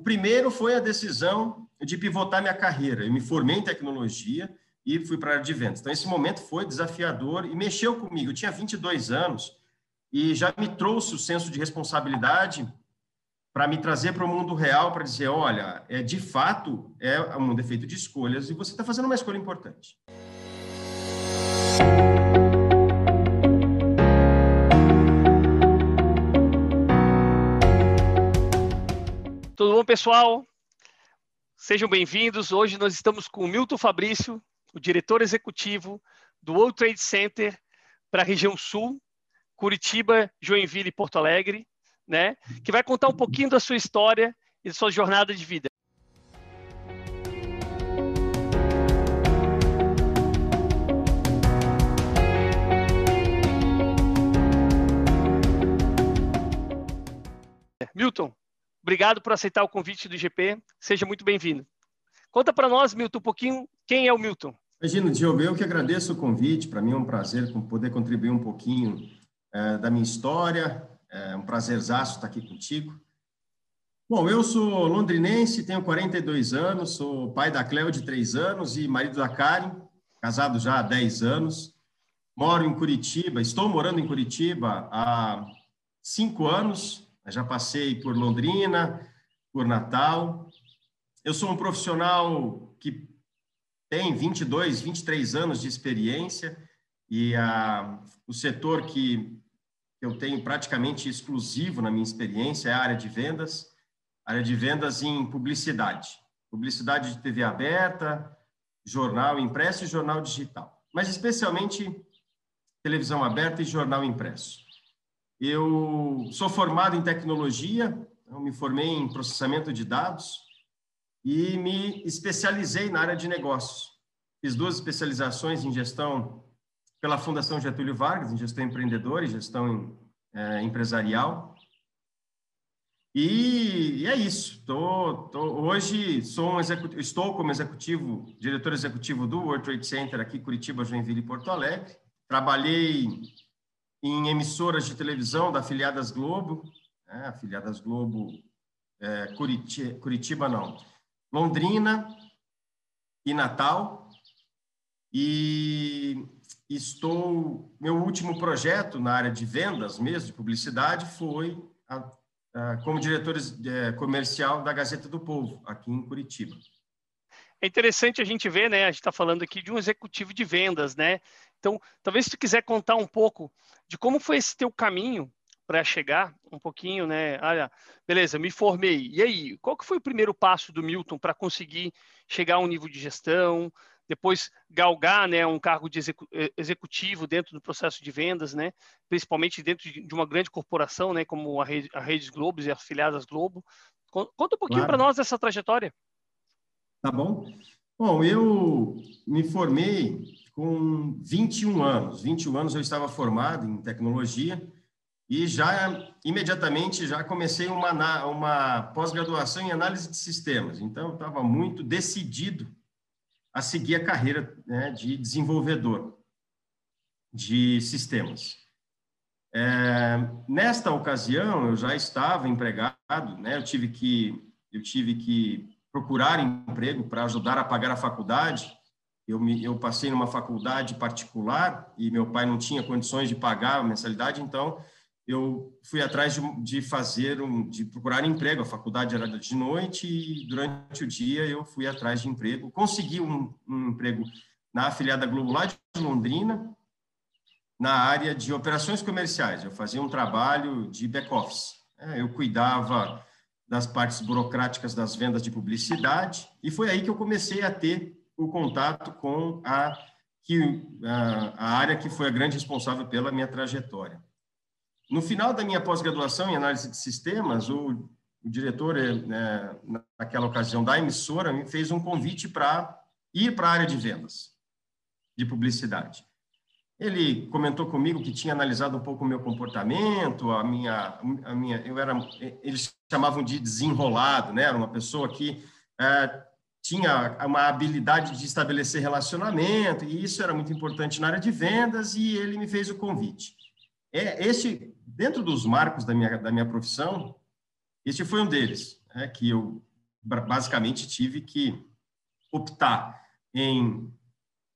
primeiro foi a decisão de pivotar minha carreira. Eu me formei em tecnologia e fui para a área de vendas. Então, esse momento foi desafiador e mexeu comigo. Eu tinha 22 anos e já me trouxe o senso de responsabilidade para me trazer para o mundo real, para dizer, olha, é de fato é um defeito de escolhas e você está fazendo uma escolha importante. Pessoal? Sejam bem-vindos. Hoje nós estamos com o Milton Fabrício, o diretor executivo do World Trade Center para a região sul, Curitiba, Joinville e Porto Alegre né? Que vai contar um pouquinho da sua história e da sua jornada de vida. Milton, obrigado por aceitar o convite do GP. Seja muito bem-vindo. Conta para nós, Milton, um pouquinho quem é o Milton. Imagina, Diogo, eu que agradeço o convite. Para mim é um prazer poder contribuir um pouquinho é, da minha história, é um prazerzaço estar aqui contigo. Bom, eu sou londrinense, tenho 42 anos, sou pai da Cleo de 3 anos e marido da Karen, casado já há 10 anos. Moro em Curitiba, estou morando em Curitiba há 5 anos, já passei por Londrina, por Natal. Eu sou um profissional que tem 22, 23 anos de experiência e a, o setor que eu tenho praticamente exclusivo na minha experiência é a área de vendas, área de vendas em publicidade, publicidade de TV aberta, jornal impresso e jornal digital, mas especialmente televisão aberta e jornal impresso. Eu sou formado em tecnologia, eu me formei em processamento de dados e me especializei na área de negócios. Fiz duas especializações em gestão pela Fundação Getúlio Vargas, em gestão empreendedora e gestão é, empresarial. E, e, é isso. Tô, tô, hoje sou um executivo, estou como executivo, diretor executivo do World Trade Center aqui Curitiba, Joinville e Porto Alegre. Trabalhei em emissoras de televisão da Afiliadas Globo, né, Afiliadas Globo é, Curitiba, Curitiba não, Londrina e Natal. E estou. Meu último projeto na área de vendas mesmo, de publicidade, foi a, a, como diretor é, comercial da Gazeta do Povo, aqui em Curitiba. É interessante a gente ver, né? A gente está falando aqui de um executivo de vendas, né? Então, talvez se tu quiser contar um pouco de como foi esse teu caminho para chegar um pouquinho, né? Olha, beleza, me formei. E aí, qual que foi o primeiro passo do Milton para conseguir chegar a um nível de gestão, depois galgar né, um cargo de eh, executivo dentro do processo de vendas, né, principalmente dentro de uma grande corporação, né, como a Rede, a Redes Globo e as afiliadas Globo. Conta um pouquinho claro. para nós dessa trajetória. Tá bom. Bom, eu me formei com 21 anos. 21 anos eu estava formado em tecnologia e já imediatamente já comecei uma, uma pós-graduação em análise de sistemas. Então, eu estava muito decidido a seguir a carreira né, de desenvolvedor de sistemas. É, nesta ocasião, eu já estava empregado, né, eu tive que eu tive que procurar emprego para ajudar a pagar a faculdade. Eu, me, eu passei numa faculdade particular e meu pai não tinha condições de pagar a mensalidade, então eu fui atrás de, de, fazer um, de procurar emprego. A faculdade era de noite e durante o dia eu fui atrás de emprego. Consegui um, um emprego na afiliada Globo lá de Londrina, na área de operações comerciais. Eu fazia um trabalho de back office. É, eu cuidava das partes burocráticas das vendas de publicidade e foi aí que eu comecei a ter o contato com a que a, a área que foi a grande responsável pela minha trajetória. No final da minha pós-graduação em análise de sistemas, o, o diretor, eh, né, naquela ocasião da emissora, me fez um convite para ir para a área de vendas, de publicidade. Ele comentou comigo que tinha analisado um pouco o meu comportamento, a minha, a minha, eu era, eles chamavam de desenrolado, né? Era uma pessoa que é, tinha uma habilidade de estabelecer relacionamento e isso era muito importante na área de vendas e ele me fez o convite. É este dentro dos marcos da minha, da minha profissão, este foi um deles, é, que eu basicamente tive que optar em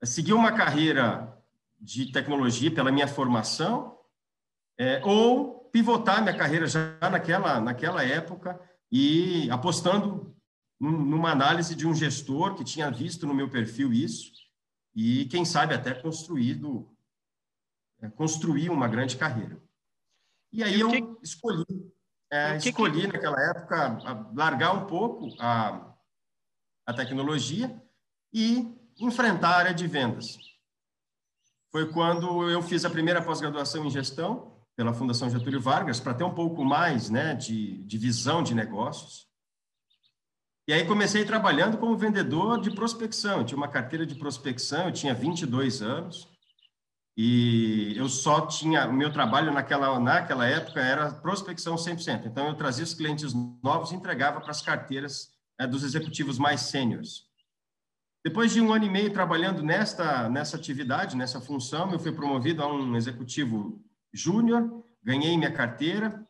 seguir uma carreira de tecnologia pela minha formação é, ou pivotar minha carreira já naquela, naquela época e apostando numa análise de um gestor que tinha visto no meu perfil isso e, quem sabe, até construído, é, construir uma grande carreira. E aí eu que... escolhi, é, que escolhi que... naquela época largar um pouco a, a tecnologia e enfrentar a área de vendas. Foi quando eu fiz a primeira pós-graduação em gestão pela Fundação Getúlio Vargas, para ter um pouco mais né, de, de visão de negócios. E aí comecei trabalhando como vendedor de prospecção. Eu tinha uma carteira de prospecção, eu tinha 22 anos. E eu só tinha, o meu trabalho naquela, naquela época era prospecção 100%. Então, eu trazia os clientes novos e entregava para as carteiras é, dos executivos mais sêniores. Depois de um ano e meio trabalhando nesta, nessa atividade, nessa função, eu fui promovido a um executivo júnior, ganhei minha carteira,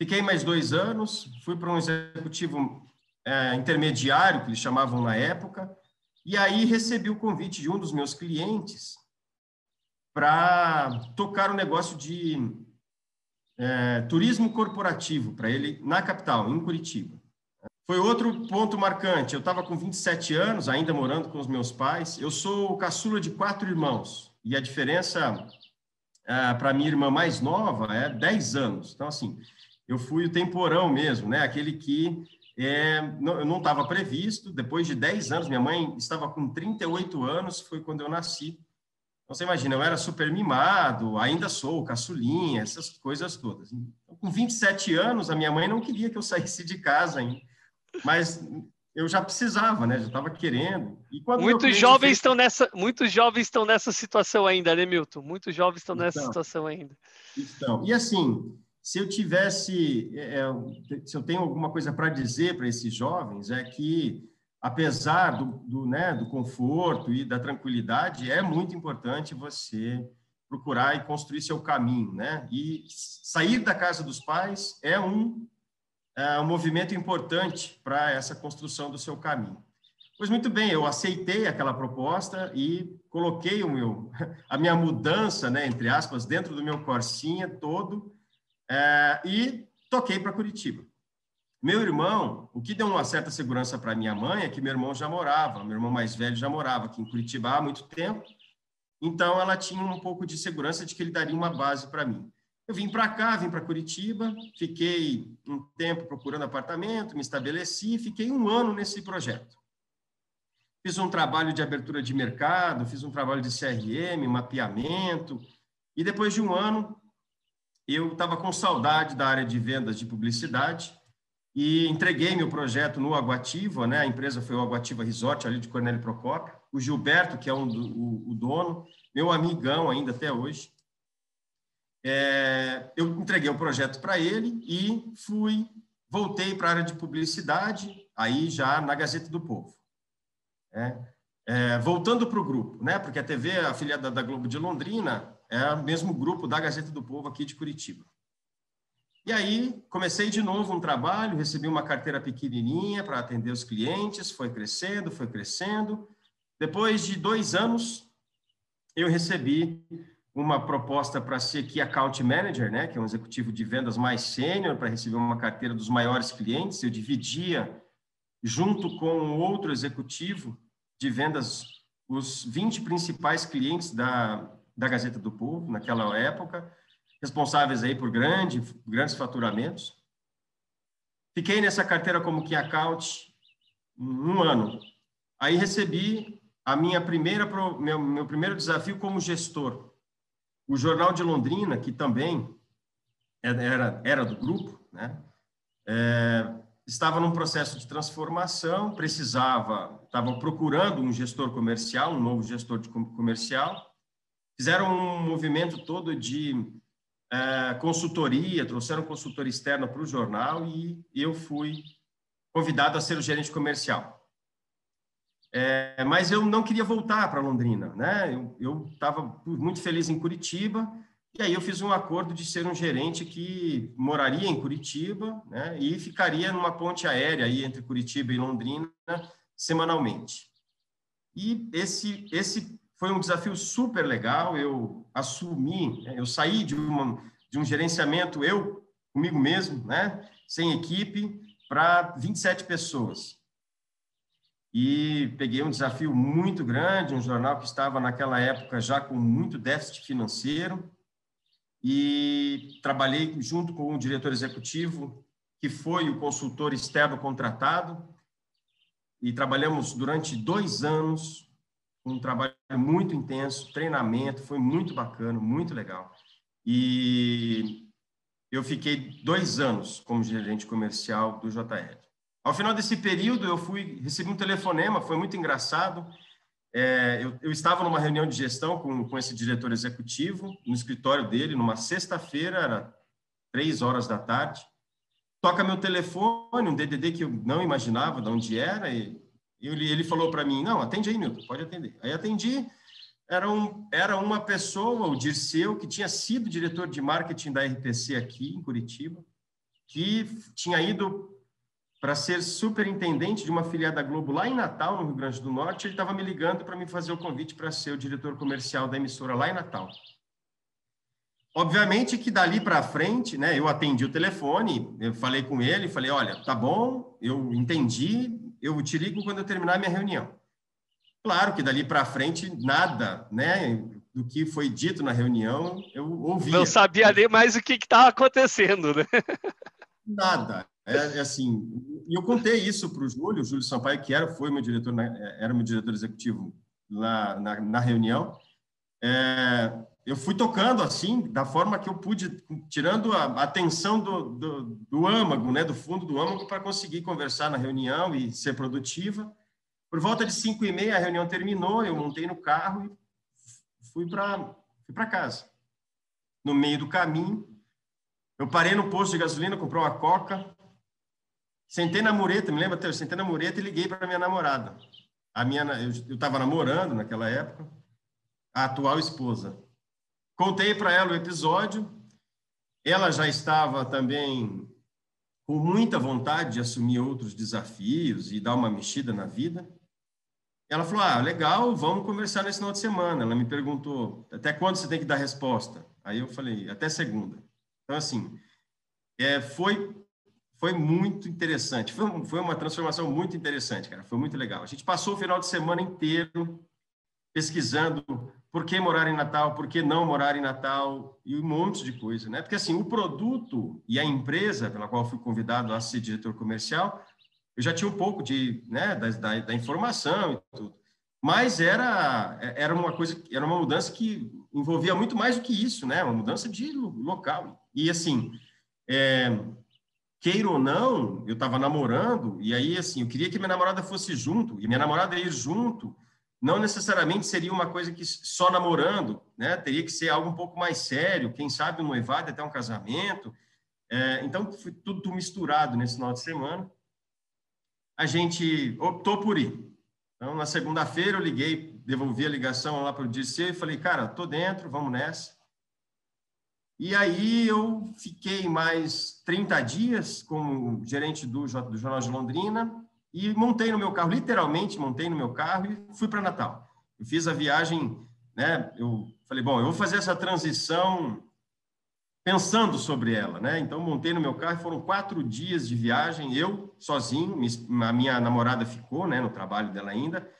fiquei mais dois anos, fui para um executivo é, intermediário, que eles chamavam na época, e aí recebi o convite de um dos meus clientes para tocar um negócio de é, turismo corporativo para ele na capital, em Curitiba. Foi outro ponto marcante. Eu estava com 27 anos, ainda morando com os meus pais. Eu sou o caçula de quatro irmãos. E a diferença é, para minha irmã mais nova é 10 anos. Então, assim, eu fui o temporão mesmo, né? Aquele que é, não estava previsto. Depois de 10 anos, minha mãe estava com 38 anos, foi quando eu nasci. Então, você imagina, eu era super mimado, ainda sou, caçulinha, essas coisas todas. Então, com 27 anos, a minha mãe não queria que eu saísse de casa ainda. Mas eu já precisava, né? Já estava querendo. muitos jovens fez... estão nessa, muitos jovens estão nessa situação ainda, né, Milton? Muitos jovens estão nessa então, situação ainda. Então, e assim, se eu tivesse, é, é se eu tenho alguma coisa para dizer para esses jovens, é que apesar do, do, né, do conforto e da tranquilidade, é muito importante você procurar e construir seu caminho, né? E sair da casa dos pais é um, é um movimento importante para essa construção do seu caminho. Pois muito bem, eu aceitei aquela proposta e coloquei o meu, a minha mudança, né, entre aspas, dentro do meu corsinha todo é, e toquei para Curitiba. Meu irmão, o que deu uma certa segurança para minha mãe é que meu irmão já morava, meu irmão mais velho já morava aqui em Curitiba há muito tempo, então ela tinha um pouco de segurança de que ele daria uma base para mim. Eu vim para cá, vim para Curitiba, fiquei um tempo procurando apartamento, me estabeleci, fiquei um ano nesse projeto. Fiz um trabalho de abertura de mercado, fiz um trabalho de CRM, mapeamento, e depois de um ano eu estava com saudade da área de vendas de publicidade e entreguei meu projeto no Aguativa, né? A empresa foi o Aguativa Resort, ali de Cornélio Procópio. O Gilberto, que é um do, o, o, dono, meu amigão ainda até hoje. É, eu entreguei o projeto para ele e fui, voltei para a área de publicidade, aí já na Gazeta do Povo. É, é, voltando para o grupo, né? Porque a TV afiliada da Globo de Londrina é o mesmo grupo da Gazeta do Povo aqui de Curitiba. E aí comecei de novo um trabalho, recebi uma carteira pequenininha para atender os clientes, foi crescendo, foi crescendo. Depois de dois anos, eu recebi uma proposta para ser Key Account Manager, né, que é um executivo de vendas mais sênior, para receber uma carteira dos maiores clientes. Eu dividia, junto com outro executivo de vendas, os 20 principais clientes da, da Gazeta do Povo, naquela época responsáveis aí por grande, grandes faturamentos. Fiquei nessa carteira como Key Account um ano. Aí recebi a minha primeira meu, meu primeiro desafio como gestor. O Jornal de Londrina, que também era era do grupo, né? É, estava num processo de transformação, precisava, estava procurando um gestor comercial, um novo gestor de comercial. Fizeram um movimento todo de é, consultoria, trouxeram consultor externo para o jornal e eu fui convidado a ser o gerente comercial. É, mas eu não queria voltar para Londrina, né? Eu estava muito feliz em Curitiba E aí eu fiz um acordo de ser um gerente que moraria em Curitiba né, e ficaria numa ponte aérea aí entre Curitiba e Londrina semanalmente. E esse, esse foi um desafio super legal. Eu assumi, né, eu saí de, uma, de um gerenciamento, eu comigo mesmo, né, sem equipe, para 27 pessoas. E peguei um desafio muito grande, um jornal que estava naquela época já com muito déficit financeiro, e trabalhei junto com o diretor executivo, que foi o consultor externo contratado, e trabalhamos durante dois anos, um trabalho muito intenso, treinamento, foi muito bacana, muito legal. E eu fiquei dois anos como gerente comercial do JL. Ao final desse período, eu fui recebi um telefonema, foi muito engraçado. É, eu, eu, estava numa reunião de gestão com, com esse diretor executivo, no escritório dele, numa sexta-feira, era três horas da tarde. Toca meu telefone, um DDD que eu não imaginava de onde era, e ele, ele falou para mim: Não, atende aí, Milton, pode atender. Aí atendi, era, um, era uma pessoa, o Dirceu, que tinha sido diretor de marketing da RPC aqui em Curitiba, que tinha ido para ser superintendente de uma filial da Globo lá em Natal, no Rio Grande do Norte, ele estava me ligando para me fazer o convite para ser o diretor comercial da emissora lá em Natal. Obviamente que dali para frente, né, eu atendi o telefone, eu falei com ele, falei, olha, tá bom, eu entendi, eu te ligo quando eu terminar a minha reunião. Claro que dali para frente, nada, né, do que foi dito na reunião, eu ouvi. Não sabia nem mais o que estava acontecendo, né? Nada. É, é assim, e eu contei isso para o Júlio, o Júlio Sampaio, que era, foi meu diretor, era meu diretor executivo lá na, na reunião. É, eu fui tocando assim, da forma que eu pude, tirando a atenção do, do, do âmago, né, do fundo do âmago, para conseguir conversar na reunião e ser produtiva. Por volta de cinco e meia, a reunião terminou, eu montei no carro e fui para fui casa. No meio do caminho, eu parei no posto de gasolina, comprei uma coca, Sentei na mureta, me lembra até, eu sentei na mureta e liguei para minha namorada. A minha, eu estava namorando naquela época, a atual esposa. Contei para ela o episódio. Ela já estava também com muita vontade de assumir outros desafios e dar uma mexida na vida. Ela falou: Ah, legal, vamos conversar nesse final de semana. Ela me perguntou: Até quando você tem que dar resposta? Aí eu falei: Até segunda. Então, assim, é, foi foi muito interessante. Foi, foi uma transformação muito interessante, cara. Foi muito legal. A gente passou o final de semana inteiro pesquisando por que morar em Natal, por que não morar em Natal e um monte de coisa, né? Porque assim, o produto e a empresa pela qual fui convidado a ser diretor comercial, eu já tinha um pouco de, né, da, da, da informação e tudo. Mas era era uma coisa, era uma mudança que envolvia muito mais do que isso, né? Uma mudança de local. E assim, é, queira ou não, eu estava namorando, e aí, assim, eu queria que minha namorada fosse junto, e minha namorada ir junto, não necessariamente seria uma coisa que só namorando, né? Teria que ser algo um pouco mais sério, quem sabe um noivado até um casamento. É, então, foi tudo misturado nesse final de semana. A gente optou por ir. Então, na segunda-feira, eu liguei, devolvi a ligação lá para o Dirceu e falei, cara, tô dentro, vamos nessa. E aí eu fiquei mais 30 dias como gerente do, do Jornal de Londrina e montei no meu carro, literalmente montei no meu carro e fui para Natal. Eu fiz a viagem, né? Eu falei, bom, eu vou fazer essa transição pensando sobre ela, né? Então montei no meu carro, foram quatro dias de viagem, eu sozinho, a minha namorada ficou, né, no trabalho dela ainda,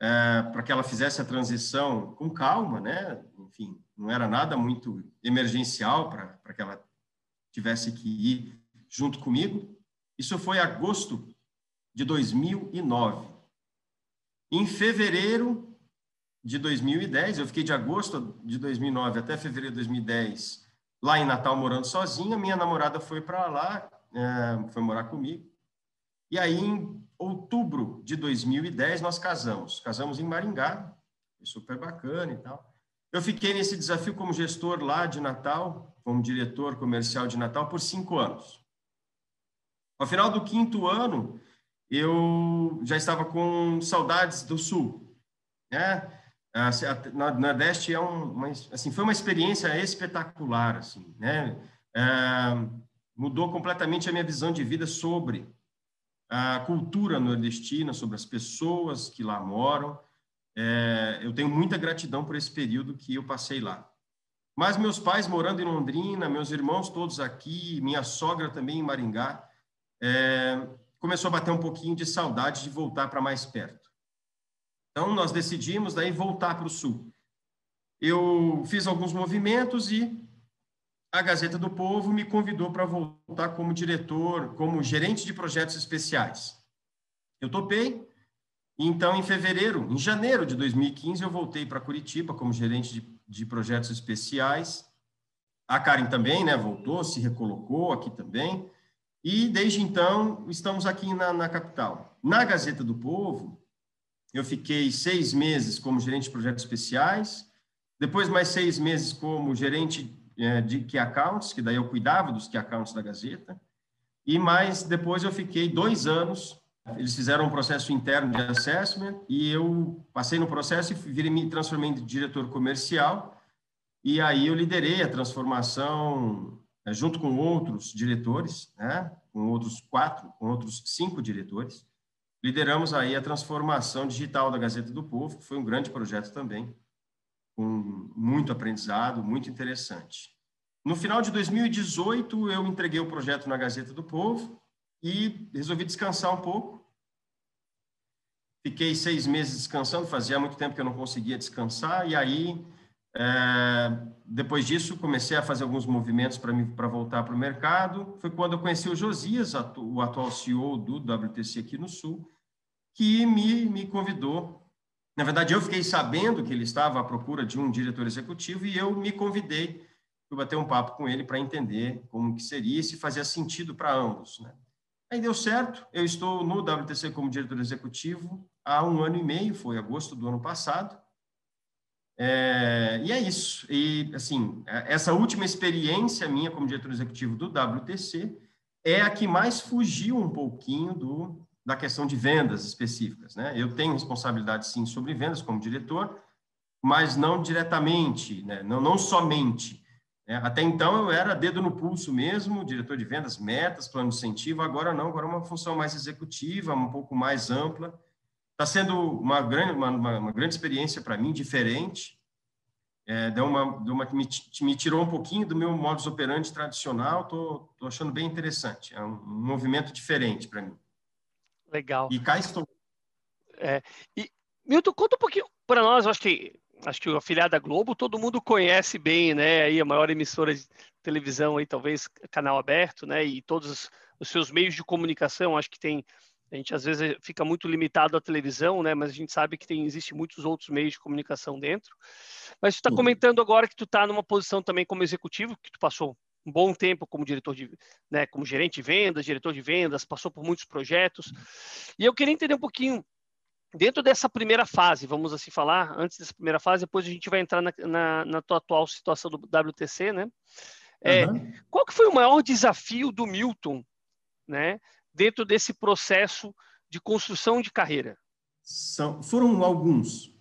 é, para que ela fizesse a transição com calma, né? Enfim, não era nada muito emergencial para que ela tivesse que ir junto comigo. Isso foi agosto de 2009. Em fevereiro de 2010, eu fiquei de agosto de 2009 até fevereiro de 2010 lá em Natal morando sozinha. Minha namorada foi para lá, é, foi morar comigo. E aí, em outubro de 2010, nós casamos. Casamos em Maringá, super bacana e tal. Eu fiquei nesse desafio como gestor lá de Natal, como diretor comercial de Natal, por cinco anos. Ao final do quinto ano, eu já estava com saudades do Sul. Né? na Nordeste é um, uma, assim, foi uma experiência espetacular, assim, né? É, mudou completamente a minha visão de vida sobre a cultura nordestina, sobre as pessoas que lá moram. É, eu tenho muita gratidão por esse período que eu passei lá. Mas meus pais morando em Londrina, meus irmãos todos aqui, minha sogra também em Maringá, é, começou a bater um pouquinho de saudade de voltar para mais perto. Então, nós decidimos daí voltar para o Sul. Eu fiz alguns movimentos e a Gazeta do Povo me convidou para voltar como diretor, como gerente de projetos especiais. Eu topei. Então, em fevereiro, em janeiro de 2015, eu voltei para Curitiba como gerente de, de projetos especiais. A Karen também, né, voltou, se recolocou aqui também. E desde então, estamos aqui na, na capital. Na Gazeta do Povo, eu fiquei seis meses como gerente de projetos especiais, depois mais seis meses como gerente é, de Key Accounts, que daí eu cuidava dos Key Accounts da Gazeta, e mais depois eu fiquei dois anos. Eles fizeram um processo interno de assessment e eu passei no processo e virei, me transformei em diretor comercial. E aí eu liderei a transformação junto com outros diretores, né, com outros quatro, com outros cinco diretores. Lideramos aí a transformação digital da Gazeta do Povo, que foi um grande projeto também com muito aprendizado, muito interessante. No final de 2018, eu entreguei o projeto na Gazeta do Povo e resolvi descansar um pouco. Fiquei seis meses descansando, fazia muito tempo que eu não conseguia descansar, e aí, é, depois disso, comecei a fazer alguns movimentos para voltar para o mercado. Foi quando eu conheci o Josias, o atual CEO do WTC aqui no Sul, que me, me convidou na verdade, eu fiquei sabendo que ele estava à procura de um diretor executivo e eu me convidei para bater um papo com ele para entender como que seria e se fazia sentido para ambos. Né? Aí deu certo, eu estou no WTC como diretor executivo há um ano e meio, foi agosto do ano passado. É, e é isso. E, assim, essa última experiência minha como diretor executivo do WTC é a que mais fugiu um pouquinho do, da questão de vendas específicas. Né? Eu tenho responsabilidade, sim, sobre vendas como diretor, mas não diretamente, né? não, não somente. Né? Até então eu era dedo no pulso mesmo, diretor de vendas, metas, plano de incentivo, agora não, agora é uma função mais executiva, um pouco mais ampla. Está sendo uma grande, uma, uma grande experiência para mim, diferente. É, deu uma, deu uma, me, me, tirou um pouquinho do meu modus operandi tradicional, estou achando bem interessante. É um, um movimento diferente para mim. Legal. E cá estou. É, e, Milton, conta um pouquinho para nós, acho que acho que o afiliado da Globo todo mundo conhece bem, né? Aí a maior emissora de televisão aí, talvez canal aberto, né? E todos os seus meios de comunicação, acho que tem a gente às vezes fica muito limitado à televisão, né? Mas a gente sabe que tem existe muitos outros meios de comunicação dentro. Mas tu está comentando agora que tu está numa posição também como executivo, que tu passou um bom tempo como diretor de, né, como gerente de vendas, diretor de vendas, passou por muitos projetos. E eu queria entender um pouquinho dentro dessa primeira fase, vamos assim falar, antes dessa primeira fase, depois a gente vai entrar na, na, na tua atual situação do WTC, né? É, uhum. Qual que foi o maior desafio do Milton, né, dentro desse processo de construção de carreira? São, foram alguns,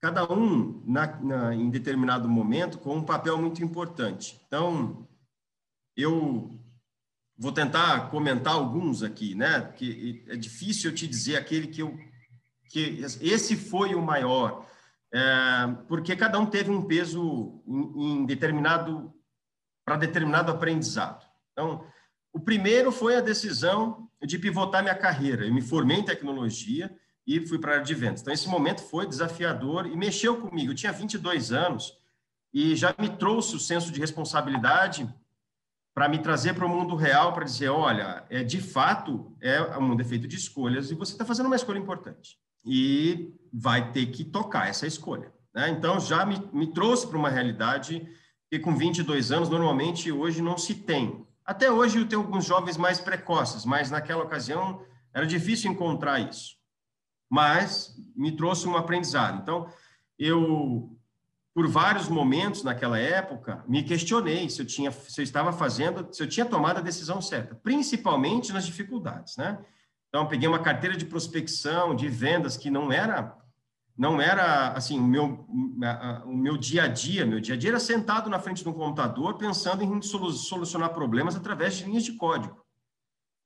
cada um na, na, em determinado momento com um papel muito importante. Então, eu vou tentar comentar alguns aqui, né? Porque é difícil eu te dizer aquele que eu que esse foi o maior, é, porque cada um teve um peso em, em determinado para determinado aprendizado. Então, o primeiro foi a decisão de pivotar minha carreira. Eu me formei em tecnologia e fui para a área de vendas. Então, esse momento foi desafiador e mexeu comigo. Eu tinha 22 anos e já me trouxe o senso de responsabilidade para me trazer para o mundo real, para dizer, olha, é de fato é um defeito de escolhas e você está fazendo uma escolha importante e vai ter que tocar essa escolha. Né? Então já me, me trouxe para uma realidade que com 22 anos normalmente hoje não se tem. Até hoje eu tenho alguns jovens mais precoces, mas naquela ocasião era difícil encontrar isso. Mas me trouxe um aprendizado. Então eu por vários momentos naquela época, me questionei se eu tinha, se eu estava fazendo, se eu tinha tomado a decisão certa, principalmente nas dificuldades, né? Então, peguei uma carteira de prospecção, de vendas que não era não era assim o meu o meu dia a dia meu dia a dia era sentado na frente de um computador pensando em solucionar problemas através de linhas de código.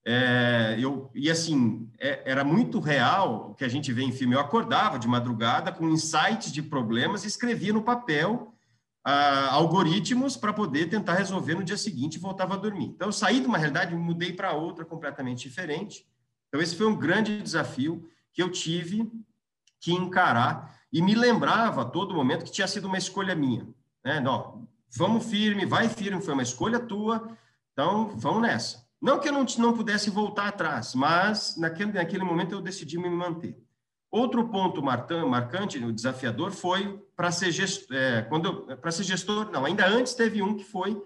É, eu e assim é, era muito real o que a gente vê em filme. Eu acordava de madrugada com insights de problemas e escrevia no papel ah, algoritmos para poder tentar resolver no dia seguinte e voltava a dormir. Então eu saí de uma realidade mudei para outra completamente diferente. Então esse foi um grande desafio que eu tive que encarar e me lembrava a todo momento que tinha sido uma escolha minha. Né? Não, vamos firme, vai firme, foi uma escolha tua, então vamos nessa. Não que eu não, não pudesse voltar atrás, mas naquele, naquele momento eu decidi me manter. Outro ponto marcante, desafiador, foi para ser gestor, é, ser gestor, não, ainda antes teve um que foi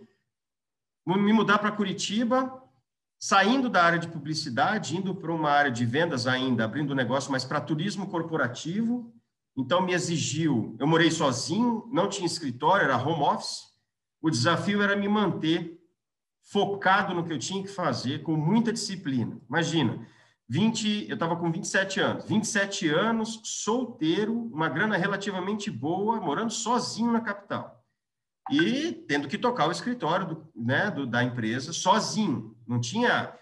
me mudar para Curitiba saindo da área de publicidade, indo para uma área de vendas ainda, abrindo negócio, mas para turismo corporativo. Então, me exigiu. Eu morei sozinho, não tinha escritório, era home office. O desafio era me manter focado no que eu tinha que fazer, com muita disciplina. Imagina, 20, eu estava com 27 anos, 27 anos, solteiro, uma grana relativamente boa, morando sozinho na capital e tendo que tocar o escritório do, né, do, da empresa sozinho. Não tinha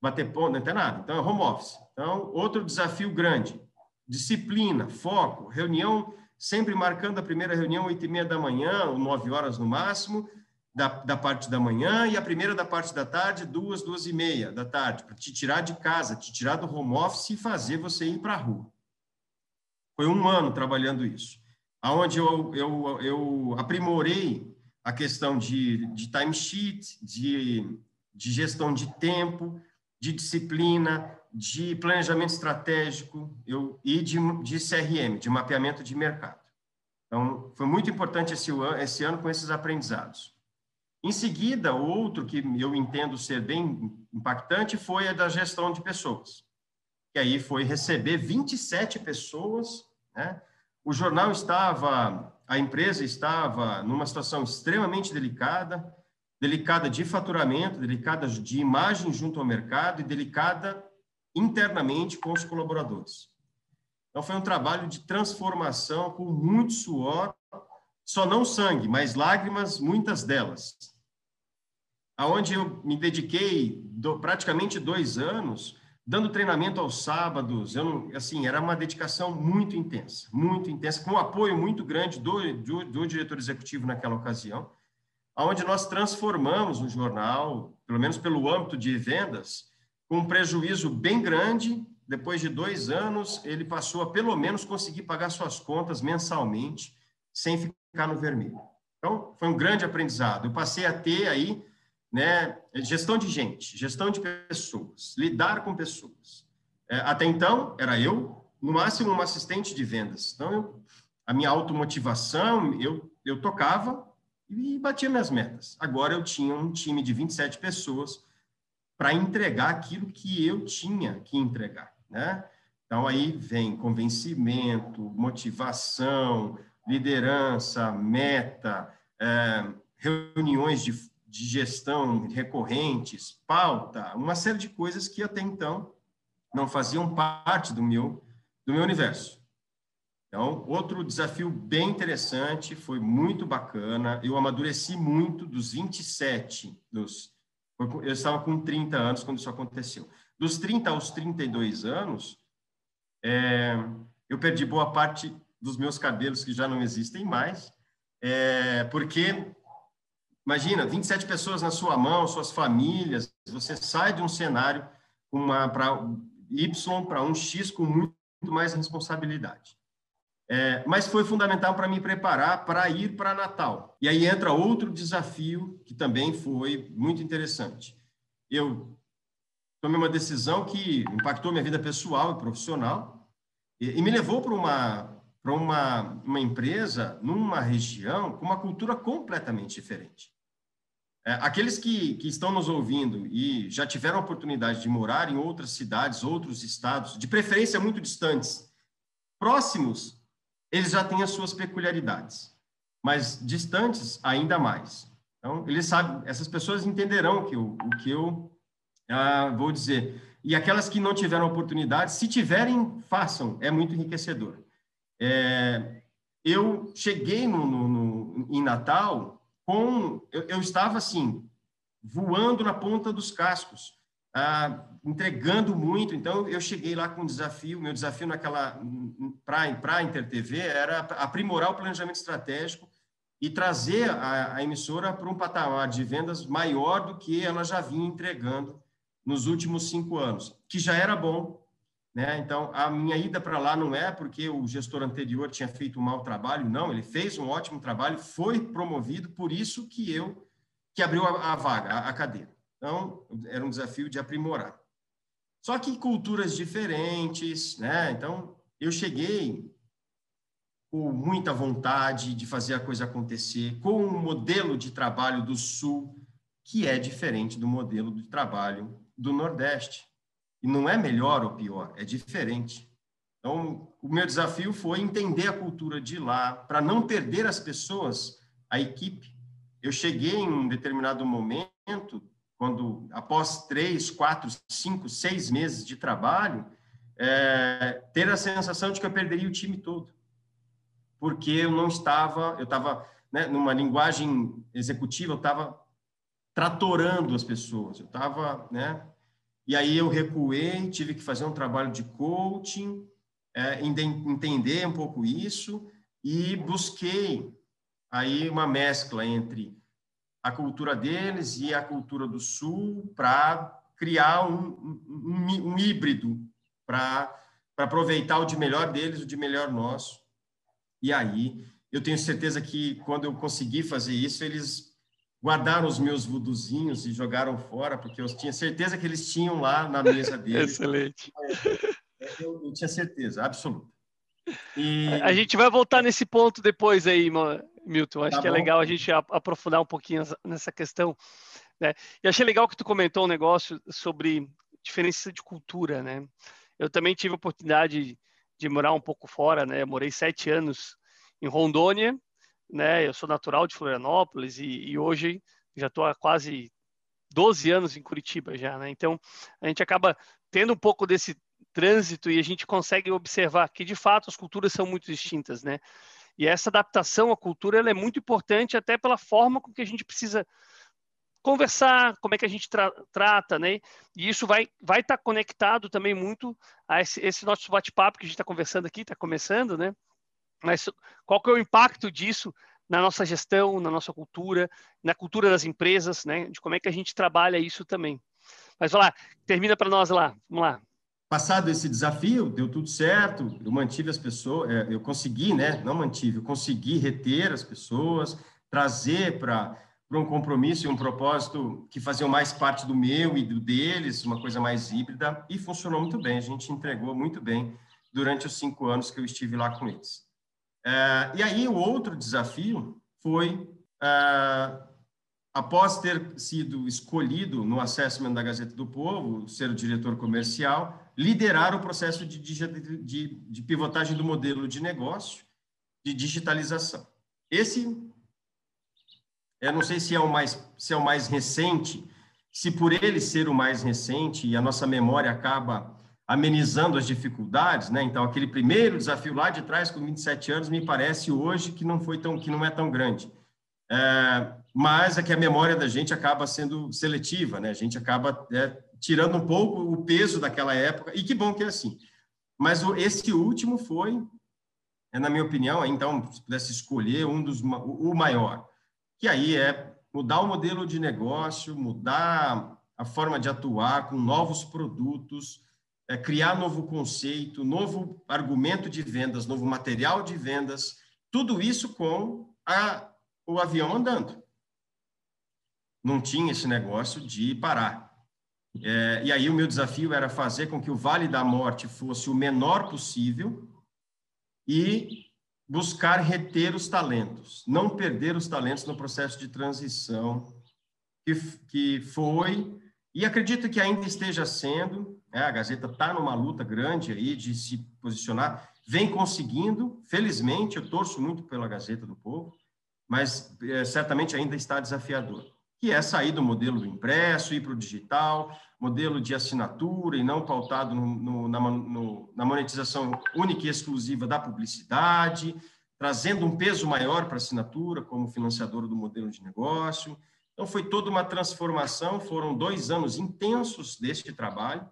bater ponto, não tem nada. Então, é home office. Então, outro desafio grande. Disciplina, foco, reunião, sempre marcando a primeira reunião, oito e meia da manhã, ou nove horas no máximo, da, da parte da manhã, e a primeira da parte da tarde, duas, duas e meia da tarde, para te tirar de casa, te tirar do home office e fazer você ir para a rua. Foi um ano trabalhando isso aonde eu, eu, eu aprimorei a questão de, de timesheet, de, de gestão de tempo, de disciplina, de planejamento estratégico eu, e de, de CRM, de mapeamento de mercado. Então, foi muito importante esse, esse ano com esses aprendizados. Em seguida, outro que eu entendo ser bem impactante foi a da gestão de pessoas, que aí foi receber 27 pessoas, né, o jornal estava, a empresa estava numa situação extremamente delicada, delicada de faturamento, delicada de imagem junto ao mercado e delicada internamente com os colaboradores. Então foi um trabalho de transformação com muito suor, só não sangue, mas lágrimas, muitas delas. Aonde eu me dediquei do, praticamente dois anos dando treinamento aos sábados, eu não, assim, era uma dedicação muito intensa, muito intensa, com um apoio muito grande do, do, do diretor executivo naquela ocasião, onde nós transformamos o jornal, pelo menos pelo âmbito de vendas, com um prejuízo bem grande. Depois de dois anos, ele passou a pelo menos conseguir pagar suas contas mensalmente, sem ficar no vermelho. Então, foi um grande aprendizado. Eu passei a ter aí né? Gestão de gente, gestão de pessoas, lidar com pessoas. É, até então, era eu, no máximo, um assistente de vendas. Então, eu, a minha automotivação, eu, eu tocava e batia minhas metas. Agora, eu tinha um time de 27 pessoas para entregar aquilo que eu tinha que entregar, né? Então, aí vem convencimento, motivação, liderança, meta, é, reuniões de de gestão recorrentes, pauta, uma série de coisas que até então não faziam parte do meu do meu universo. Então, outro desafio bem interessante, foi muito bacana. Eu amadureci muito dos 27, dos eu estava com 30 anos quando isso aconteceu. Dos 30 aos 32 anos, é, eu perdi boa parte dos meus cabelos que já não existem mais, é, porque Imagina, 27 pessoas na sua mão, suas famílias, você sai de um cenário para Y para um X com muito mais responsabilidade. É, mas foi fundamental para me preparar para ir para Natal. E aí entra outro desafio que também foi muito interessante. Eu tomei uma decisão que impactou minha vida pessoal e profissional e, e me levou para uma para uma, uma empresa numa região com uma cultura completamente diferente. É, aqueles que, que estão nos ouvindo e já tiveram a oportunidade de morar em outras cidades, outros estados, de preferência muito distantes, próximos, eles já têm as suas peculiaridades, mas distantes ainda mais. Então, eles sabem, essas pessoas entenderão que eu, o que eu ah, vou dizer. E aquelas que não tiveram oportunidade, se tiverem, façam, é muito enriquecedor. É, eu cheguei no, no, no, em Natal com. Eu, eu, estava assim, voando na ponta dos cascos, ah, entregando muito. Então, eu cheguei lá com um desafio. Meu desafio naquela. para a InterTV era aprimorar o planejamento estratégico e trazer a, a emissora para um patamar de vendas maior do que ela já vinha entregando nos últimos cinco anos, que já era bom, né? Então, a minha ida para lá não é porque o gestor anterior tinha feito um mau trabalho, não, ele fez um ótimo trabalho, foi promovido, por isso que eu que abriu a, a vaga, a, a cadeira. Então, era um desafio de aprimorar. Só que culturas diferentes, né? Então, eu cheguei com muita vontade de fazer a coisa acontecer, com um modelo de trabalho do Sul que é diferente do modelo de trabalho do Nordeste. E não é melhor ou pior, é diferente. Então, o meu desafio foi entender a cultura de lá, para não perder as pessoas, a equipe. Eu cheguei em um determinado momento, quando, após três, quatro, cinco, seis meses de trabalho, é, ter a sensação de que eu perderia o time todo. Porque eu não estava, eu estava, né, numa linguagem executiva, eu estava tratorando as pessoas, eu estava, né, e aí eu recuei, tive que fazer um trabalho de coaching, é, entender um pouco isso e busquei aí uma mescla entre a cultura deles e a cultura do Sul para criar um, um, um híbrido para aproveitar o de melhor deles, o de melhor nosso. E aí eu tenho certeza que quando eu conseguir fazer isso, eles guardaram os meus vuduzinhos e jogaram fora, porque eu tinha certeza que eles tinham lá na mesa deles. Excelente. Eu, eu, tinha certeza, absoluta. E... A gente vai voltar nesse ponto depois aí, Milton. Acho tá que é bom. é legal a gente aprofundar um pouquinho nessa questão. Né? E achei legal que tu comentou um negócio sobre diferença de cultura, né? Eu também tive a oportunidade de morar um pouco fora, né? Eu morei sete anos em Rondônia né? Eu sou natural de Florianópolis e, e hoje já estou há quase 12 anos em Curitiba já, né? Então a gente acaba tendo um pouco desse trânsito e a gente consegue observar que de fato as culturas são muito distintas, né? E essa adaptação à cultura é muito importante até pela forma com que a gente precisa conversar, como é que a gente tra trata, né? E isso vai vai estar tá conectado também muito a esse, esse nosso bate-papo que a gente está conversando aqui, está começando, né? Mas qual que é o impacto disso na nossa gestão, na nossa cultura, na cultura das empresas, né? De como é que a gente trabalha isso também. Mas vai lá, termina para nós lá, vamos lá. Passado esse desafio, deu tudo certo, eu mantive as pessoas, é, eu consegui, né? Não mantive, eu consegui reter as pessoas, trazer para um compromisso e um propósito que faziam mais parte do meu e do deles, uma coisa mais híbrida, e funcionou muito bem. A gente entregou muito bem durante os cinco anos que eu estive lá com eles. É, e aí, o outro desafio foi, é, após ter sido escolhido no assessment da Gazeta do Povo, ser o diretor comercial, liderar o processo de, de, de pivotagem do modelo de negócio, de digitalização. Esse, eu não sei se é o mais, se é o mais recente, se por ele ser o mais recente e a nossa memória acaba amenizando as dificuldades, né? Então, aquele primeiro desafio lá de trás, com 27 anos, me parece hoje que não foi tão, que não é tão grande. É, mas é que a memória da gente acaba sendo seletiva, né? A gente acaba é, tirando um pouco o peso daquela época, e que bom que é assim. Mas o, esse último foi, é, na minha opinião, então, se pudesse escolher um dos, o maior, que aí é mudar o modelo de negócio, mudar a forma de atuar com novos produtos, é, criar novo conceito, novo argumento de vendas, novo material de vendas, tudo isso com a, o avião andando. Não tinha esse negócio de parar. É, e aí o meu desafio era fazer com que o Vale da Morte fosse o menor possível e buscar reter os talentos, não perder os talentos no processo de transição que, que foi e acredito que ainda esteja sendo, né, a Gazeta está numa luta grande aí de se posicionar, vem conseguindo, felizmente, eu torço muito pela Gazeta do Povo, mas é, certamente ainda está desafiador. que é sair do modelo impresso, ir para o digital, modelo de assinatura e não pautado no, no, na, no, na monetização única e exclusiva da publicidade, trazendo um peso maior para a assinatura como financiador do modelo de negócio. Então, foi toda uma transformação, foram dois anos intensos deste trabalho,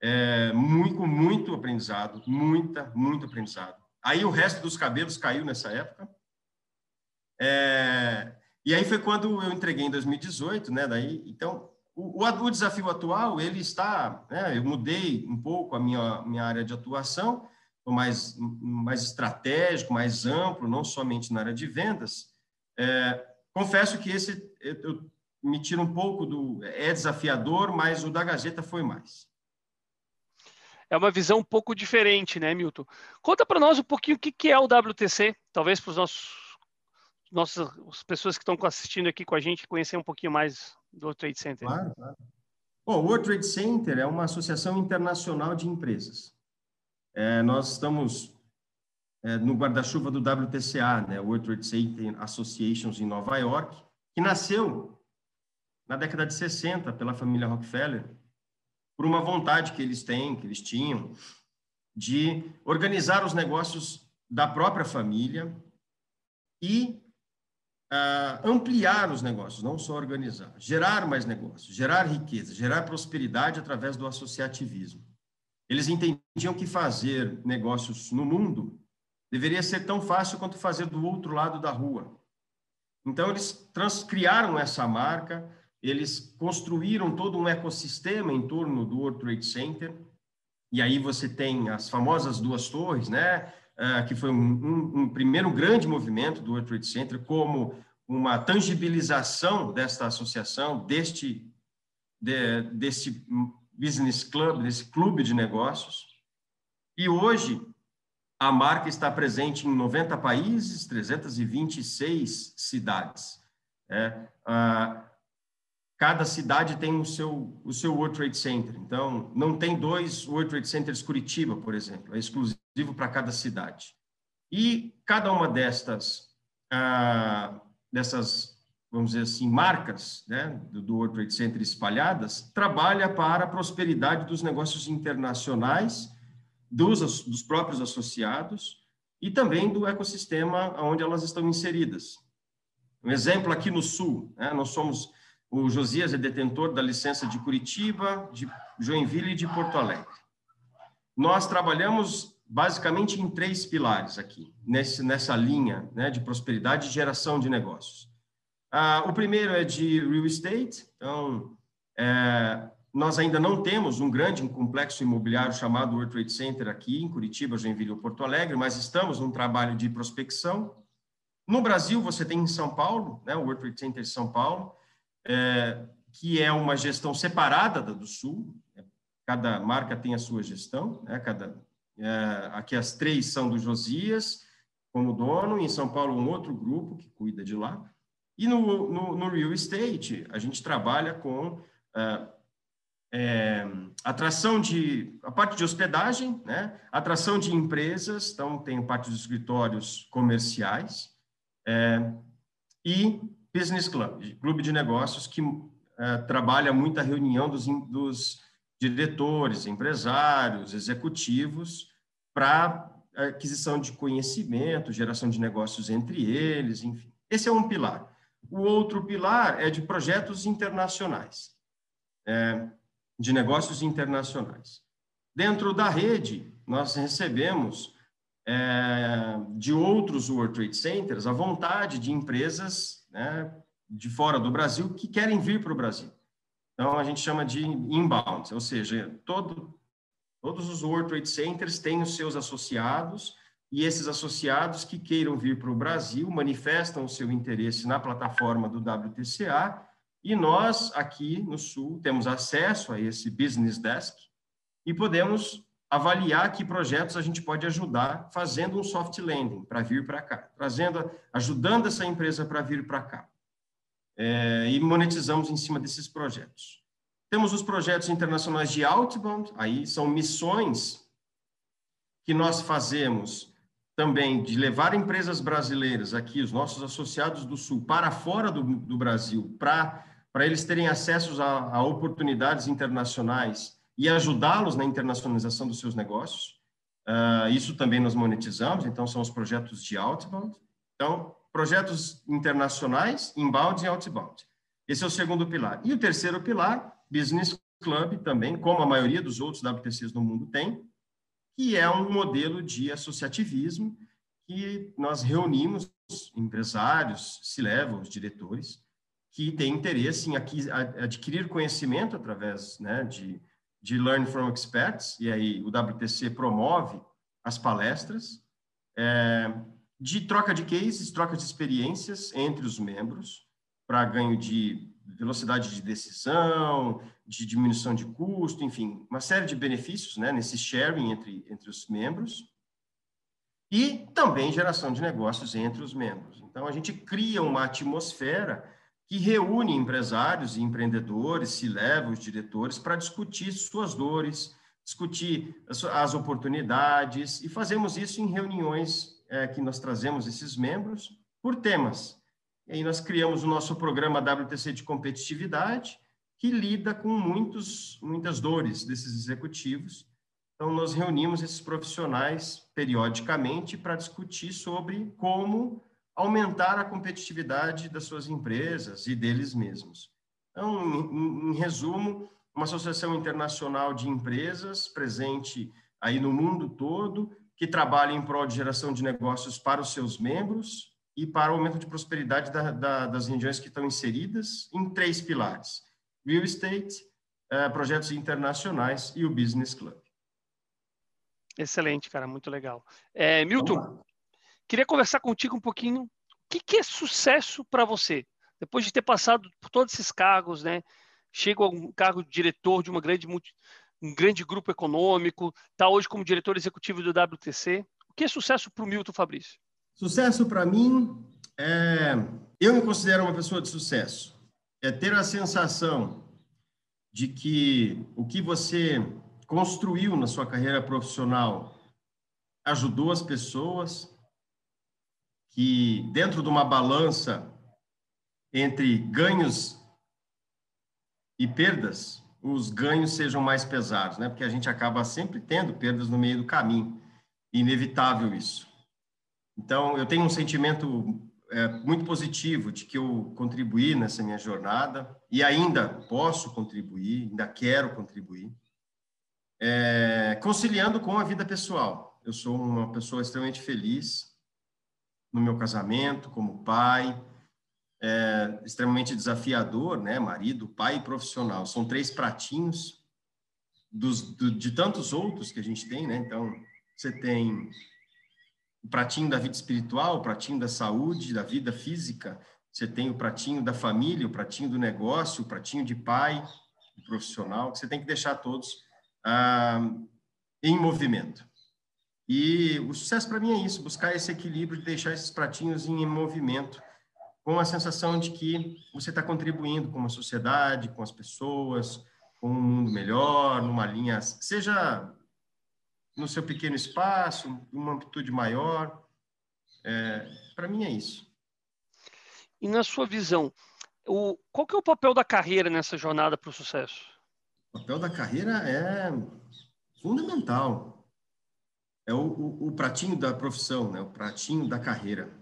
é, muito, muito aprendizado, muita, muito aprendizado. Aí o resto dos cabelos caiu nessa época. É, e aí foi quando eu entreguei em 2018, né? Daí, então, o, o, desafio atual, ele está, né, eu mudei um pouco a minha, minha área de atuação, mais, mais estratégico, mais amplo, não somente na área de vendas. É, confesso que esse eu, me tiro um pouco do. É desafiador, mas o da Gazeta foi mais. É uma visão um pouco diferente, né, Milton? Conta para nós um pouquinho o que é o WTC, talvez para os nossos nossas as pessoas que estão assistindo aqui com a gente conhecer um pouquinho mais do World Trade Center. Claro, claro. Bom, o World Trade Center é uma associação internacional de empresas. É, nós estamos é, no guarda-chuva do WTCA, né, World Trade Center Associations em Nova York, que nasceu na década de 60 pela família Rockefeller, por uma vontade que eles têm, que eles tinham, de organizar os negócios da própria família e uh, ampliar os negócios, não só organizar, gerar mais negócios, gerar riqueza, gerar prosperidade através do associativismo. Eles entendiam que fazer negócios no mundo deveria ser tão fácil quanto fazer do outro lado da rua. Então, eles criaram essa marca, eles construíram todo um ecossistema em torno do World Trade Center, e aí você tem as famosas duas torres, né? uh, que foi um, um, um, primeiro grande movimento do World Trade Center, como uma tangibilização desta associação, deste, de, desse business club, desse clube de negócios. E hoje, a marca está presente em 90 países, 326 cidades. É, uh, cada cidade tem o seu, o seu World Trade Center. Então, não tem dois World Trade Centers Curitiba, por exemplo, é exclusivo para cada cidade. E cada uma destas, ah, dessas, vamos dizer assim, marcas né, do, do World Trade Center espalhadas, trabalha para a prosperidade dos negócios internacionais, dos, dos próprios associados e também do ecossistema onde elas estão inseridas. Um exemplo aqui no Sul, né, nós somos o Josias é detentor da licença de Curitiba, de Joinville e de Porto Alegre. Nós trabalhamos basicamente em três pilares aqui, nesse, nessa linha né, de prosperidade e geração de negócios. Ah, o primeiro é de real estate, então, é, nós ainda não temos um grande complexo imobiliário chamado World Trade Center aqui em Curitiba, Joinville ou Porto Alegre, mas estamos num trabalho de prospecção. No Brasil, você tem em São Paulo, né, o World Trade Center de São Paulo, é, que é uma gestão separada da do Sul. Cada marca tem a sua gestão, né? Cada, é, aqui as três são do Josias como dono, em São Paulo um outro grupo que cuida de lá. E no, no, no real estate, a gente trabalha com é, é, atração de a parte de hospedagem, né? atração de empresas, então tem parte dos escritórios comerciais é, e Business Club, clube de negócios que uh, trabalha muita reunião dos, dos diretores, empresários, executivos, para aquisição de conhecimento, geração de negócios entre eles, enfim. Esse é um pilar. O outro pilar é de projetos internacionais, é, de negócios internacionais. Dentro da rede, nós recebemos é, de outros World Trade Centers a vontade de empresas né, de fora do Brasil que querem vir para o Brasil. Então, a gente chama de inbound, ou seja, todo, todos os World Trade Centers têm os seus associados e esses associados que queiram vir para o Brasil manifestam o seu interesse na plataforma do WTCA e nós, aqui no Sul, temos acesso a esse Business Desk e podemos avaliar que projetos a gente pode ajudar fazendo um soft landing para vir para cá, trazendo, ajudando essa empresa para vir para cá. É, e monetizamos em cima desses projetos. Temos os projetos internacionais de outbound, aí são missões que nós fazemos também de levar empresas brasileiras aqui, os nossos associados do Sul, para fora do, do Brasil, para eles terem acesso a, a oportunidades internacionais e ajudá-los na internacionalização dos seus negócios. Uh, isso também nós monetizamos, então são os projetos de outbound. Então, projetos internacionais, inbound e outbound. Esse é o segundo pilar. E o terceiro pilar, business club também, como a maioria dos outros WTCs no mundo tem, que é um modelo de associativismo que nós reunimos empresários, se levam os diretores, que têm interesse em adquirir conhecimento através né, de, de Learn from Experts, e aí o WTC promove as palestras, é, de troca de cases, troca de experiências entre os membros, para ganho de velocidade de decisão, de diminuição de custo, enfim, uma série de benefícios né, nesse sharing entre, entre os membros. E também geração de negócios entre os membros. Então, a gente cria uma atmosfera que reúne empresários e empreendedores, se leva os diretores para discutir suas dores, discutir as, oportunidades, e fazemos isso em reuniões é, que nós trazemos esses membros por temas. E aí nós criamos o nosso programa WTC de competitividade, que lida com muitos, muitas dores desses executivos. Então, nós reunimos esses profissionais periodicamente para discutir sobre como aumentar a competitividade das suas empresas e deles mesmos. Então, em, em resumo, uma associação internacional de empresas presente aí no mundo todo, que trabalha em prol de geração de negócios para os seus membros, e para o aumento de prosperidade da, da, das regiões que estão inseridas em três pilares: real estate, uh, projetos internacionais e o business club. Excelente, cara, muito legal. É, Milton, queria conversar contigo um pouquinho. O que, que é sucesso para você? Depois de ter passado por todos esses cargos, né? Chega a um cargo de diretor de uma grande, um grande grupo econômico, está hoje como diretor executivo do WTC. O que é sucesso para o Milton Fabrício? Sucesso para mim é. Eu me considero uma pessoa de sucesso. É ter a sensação de que o que você construiu na sua carreira profissional ajudou as pessoas, que dentro de uma balança entre ganhos e perdas, os ganhos sejam mais pesados, né? Porque a gente acaba sempre tendo perdas no meio do caminho. Inevitável isso. Então, eu tenho um sentimento é, muito positivo de que eu contribuí nessa minha jornada e ainda posso contribuir, ainda quero contribuir, é, conciliando com a vida pessoal. Eu sou uma pessoa extremamente feliz no meu casamento, como pai, é, extremamente desafiador, né? Marido, pai e profissional. São três pratinhos dos, do, de tantos outros que a gente tem, né? Então, você tem o pratinho da vida espiritual, o pratinho da saúde, da vida física, você tem o pratinho da família, o pratinho do negócio, o pratinho de pai, profissional, que você tem que deixar todos ah, em movimento. E o sucesso para mim é isso, buscar esse equilíbrio de deixar esses pratinhos em movimento, com a sensação de que você está contribuindo com a sociedade, com as pessoas, com um mundo melhor, numa linha, seja no seu pequeno espaço, uma amplitude maior. É, Para mim é isso. E na sua visão, o, qual que é o papel da carreira nessa jornada para o sucesso? O papel da carreira é fundamental. É o, o, o, pratinho da profissão, né? o pratinho da carreira.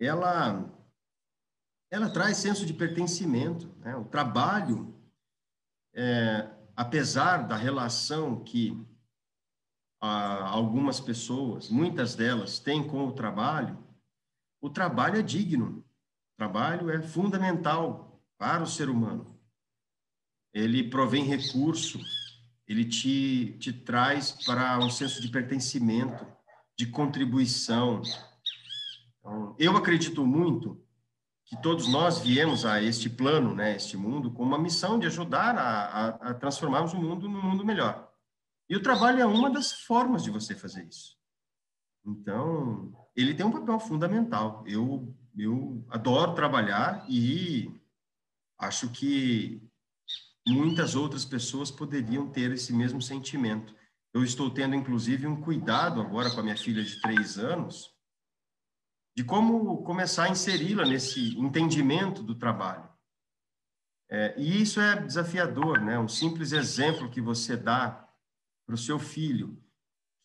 Ela, ela traz senso de pertencimento. Né? O trabalho, é, apesar da relação que algumas pessoas, muitas delas, têm com o trabalho, o trabalho é digno. O trabalho é fundamental para o ser humano. Ele provém recurso, ele te, te traz para um senso de pertencimento, de contribuição. Então, eu acredito muito que todos nós viemos a este plano, né, este mundo, com uma missão de ajudar a, a, a transformarmos o mundo num mundo melhor. E o trabalho é uma das formas de você fazer isso. Então, ele tem um papel fundamental. Eu, eu adoro trabalhar e acho que muitas outras pessoas poderiam ter esse mesmo sentimento eu estou tendo, inclusive, um cuidado agora com a minha filha de três anos, de como começar a inseri-la nesse entendimento do trabalho. É, e isso é desafiador, né? Um simples exemplo que você dá para o seu filho,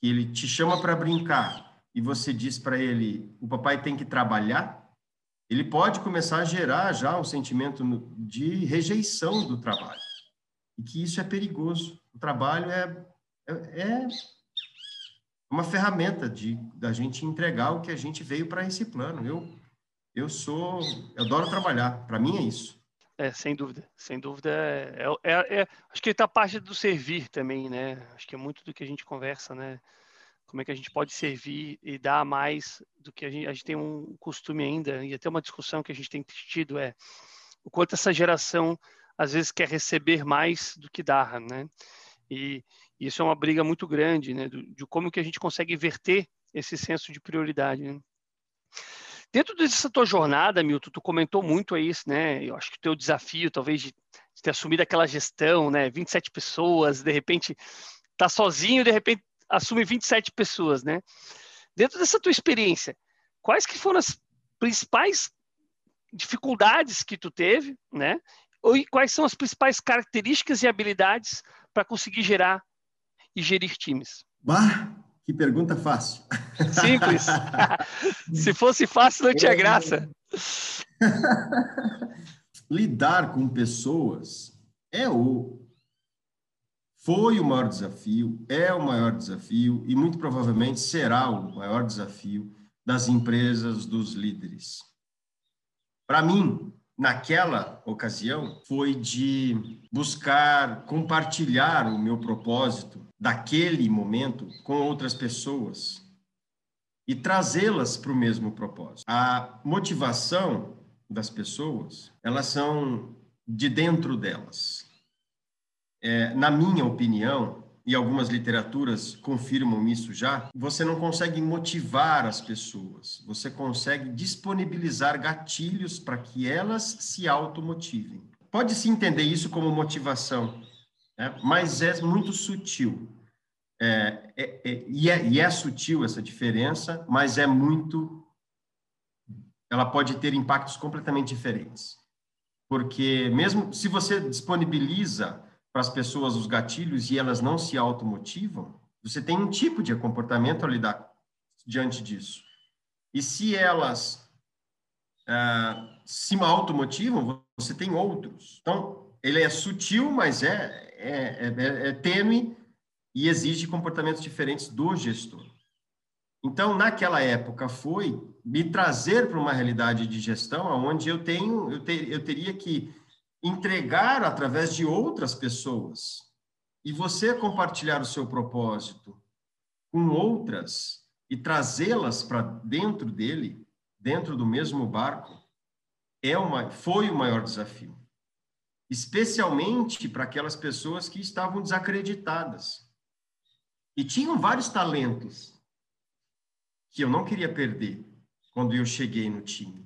que ele te chama para brincar e você diz para ele: o papai tem que trabalhar, ele pode começar a gerar já um sentimento de rejeição do trabalho. E que isso é perigoso. O trabalho é, é, é uma ferramenta de da gente entregar o que a gente veio para esse plano. Eu eu sou, eu adoro trabalhar. Para mim é isso. É, sem dúvida, sem dúvida. É, é, é, é acho que está parte do servir também, né? Acho que é muito do que a gente conversa, né? Como é que a gente pode servir e dar mais do que a gente, a gente tem um costume ainda, e até uma discussão que a gente tem tido é o quanto essa geração às vezes quer receber mais do que dar, né? E isso é uma briga muito grande, né? De como que a gente consegue inverter esse senso de prioridade, né? Dentro dessa tua jornada, Milton, tu comentou muito aí, né? Eu acho que o teu desafio, talvez, de, ter assumido aquela gestão, né? 27 pessoas, de repente tá sozinho, de repente assume 27 pessoas, né? Dentro dessa tua experiência, quais que foram as principais dificuldades que tu teve, né? E quais são as principais características e habilidades para conseguir gerar e gerir times? Bah, que pergunta fácil. Simples. Se fosse fácil, não tinha graça. Lidar com pessoas é o foi o maior desafio, é o maior desafio e muito provavelmente será o maior desafio das empresas, dos líderes. Para mim, naquela ocasião, foi de buscar compartilhar o meu propósito daquele momento com outras pessoas e trazê-las para o mesmo propósito. A motivação das pessoas, elas são de dentro delas. É, na minha opinião, e algumas literaturas confirmam isso já, você não consegue motivar as pessoas, você consegue disponibilizar gatilhos para que elas se automotivem. Pode-se entender isso como motivação, né? mas é muito sutil. É, é, é, e, é, e é sutil essa diferença, mas é muito. Ela pode ter impactos completamente diferentes. Porque, mesmo se você disponibiliza para as pessoas os gatilhos e elas não se automotivam, você tem um tipo de comportamento a lidar diante disso. E se elas ah, se automotivam, você tem outros. Então, ele é sutil, mas é, é, é, é tênue e exige comportamentos diferentes do gestor. Então, naquela época, foi me trazer para uma realidade de gestão onde eu tenho, eu, ter, eu teria que entregar através de outras pessoas e você compartilhar o seu propósito com outras e trazê-las para dentro dele, dentro do mesmo barco, é uma, foi o maior desafio. Especialmente para aquelas pessoas que estavam desacreditadas e tinham vários talentos que eu não queria perder quando eu cheguei no time.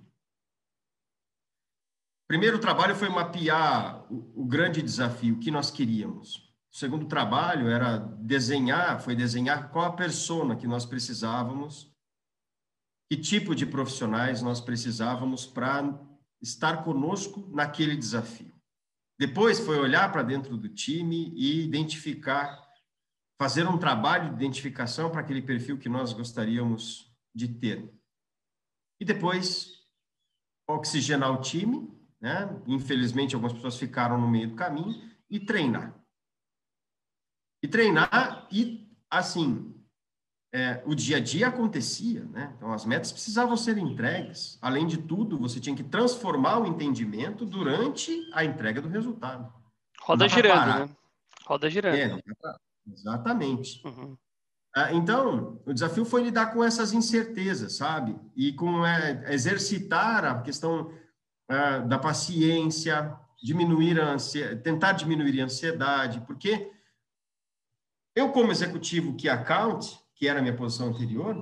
Primeiro trabalho foi mapear o, o grande desafio que nós queríamos. O segundo trabalho era desenhar, foi desenhar qual a persona que nós precisávamos, que tipo de profissionais nós precisávamos para estar conosco naquele desafio. Depois foi olhar para dentro do time e identificar fazer um trabalho de identificação para aquele perfil que nós gostaríamos de ter. E depois, oxigenar o time, né? Infelizmente, algumas pessoas ficaram no meio do caminho, e treinar. E treinar, e assim, é, o dia a dia acontecia, né? Então, as metas precisavam ser entregues. Além de tudo, você tinha que transformar o entendimento durante a entrega do resultado. Roda girando, né? Roda girando. É, Exatamente. Uhum. Ah, então, o desafio foi lidar com essas incertezas, sabe? E com é, exercitar a questão é, da paciência, diminuir a ansiedade, tentar diminuir a ansiedade, porque eu, como executivo que account, que era a minha posição anterior,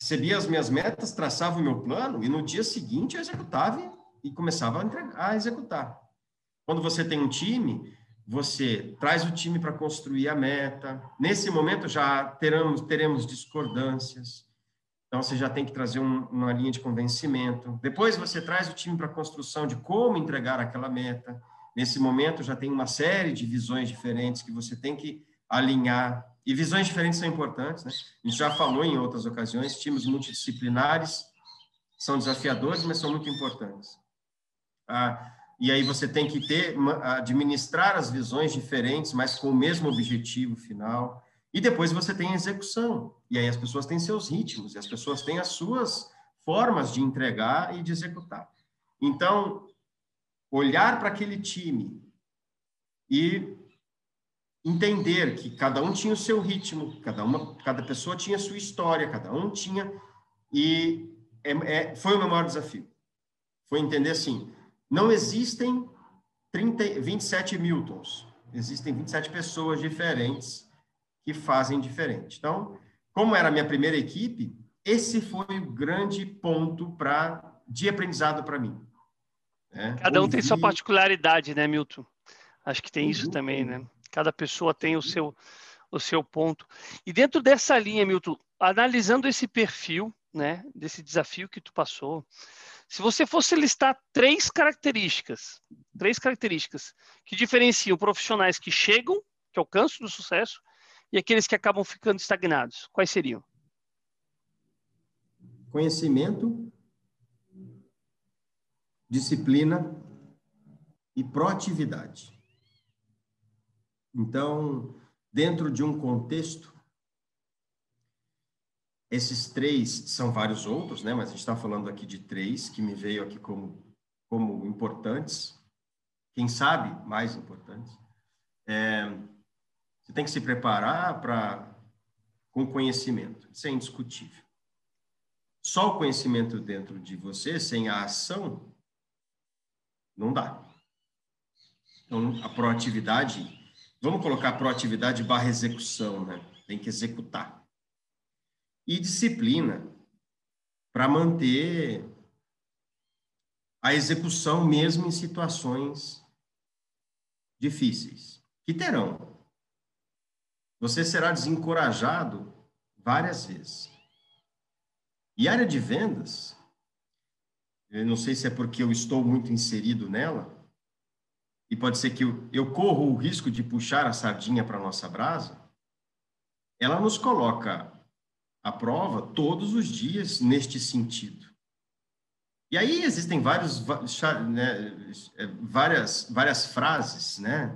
recebia as minhas metas, traçava o meu plano e no dia seguinte eu executava e começava a, entregar, a executar. Quando você tem um time, você traz o time para construir a meta. Nesse momento já teremos, teremos discordâncias. Então, você já tem que trazer um, uma linha de convencimento. Depois, você traz o time para a construção de como entregar aquela meta. Nesse momento, já tem uma série de visões diferentes que você tem que alinhar. E visões diferentes são importantes, né? A gente já falou em outras ocasiões, times multidisciplinares são desafiadores, mas são muito importantes. Ah, e aí você tem que ter, administrar as visões diferentes, mas com o mesmo objetivo final. E depois você tem a execução. E aí as pessoas têm seus ritmos, e as pessoas têm as suas formas de entregar e de executar. Então, olhar para aquele time e entender que cada um tinha o seu ritmo, cada uma, cada pessoa tinha a sua história, cada um tinha e é, é, foi o meu maior desafio. Foi entender assim, não existem 30, 27 Miltons, existem 27 pessoas diferentes que fazem diferente. Então, como era a minha primeira equipe, esse foi o grande ponto para de aprendizado para mim. Né? Cada um Ouvir... tem sua particularidade, né, Milton? Acho que tem isso também, né? Cada pessoa tem o seu, o seu ponto. E dentro dessa linha, Milton, analisando esse perfil, né, desse desafio que tu passou, se você fosse listar três características, três características que diferenciam profissionais que chegam, que alcançam o sucesso, e aqueles que acabam ficando estagnados, quais seriam? Conhecimento, disciplina e proatividade. Então, dentro de um contexto esses três são vários outros, né? Mas a gente está falando aqui de três que me veio aqui como, como importantes. Quem sabe mais importantes. É, você tem que se preparar para com conhecimento. Isso é indiscutível. Só o conhecimento dentro de você, sem a ação, não dá. Então, a proatividade, vamos colocar proatividade barra execução, né? Tem que executar e disciplina para manter a execução mesmo em situações difíceis, que terão. Você será desencorajado várias vezes. E área de vendas, eu não sei se é porque eu estou muito inserido nela, e pode ser que eu, eu corro o risco de puxar a sardinha para a nossa brasa, ela nos coloca a prova todos os dias neste sentido. E aí existem vários, né, várias, várias frases né,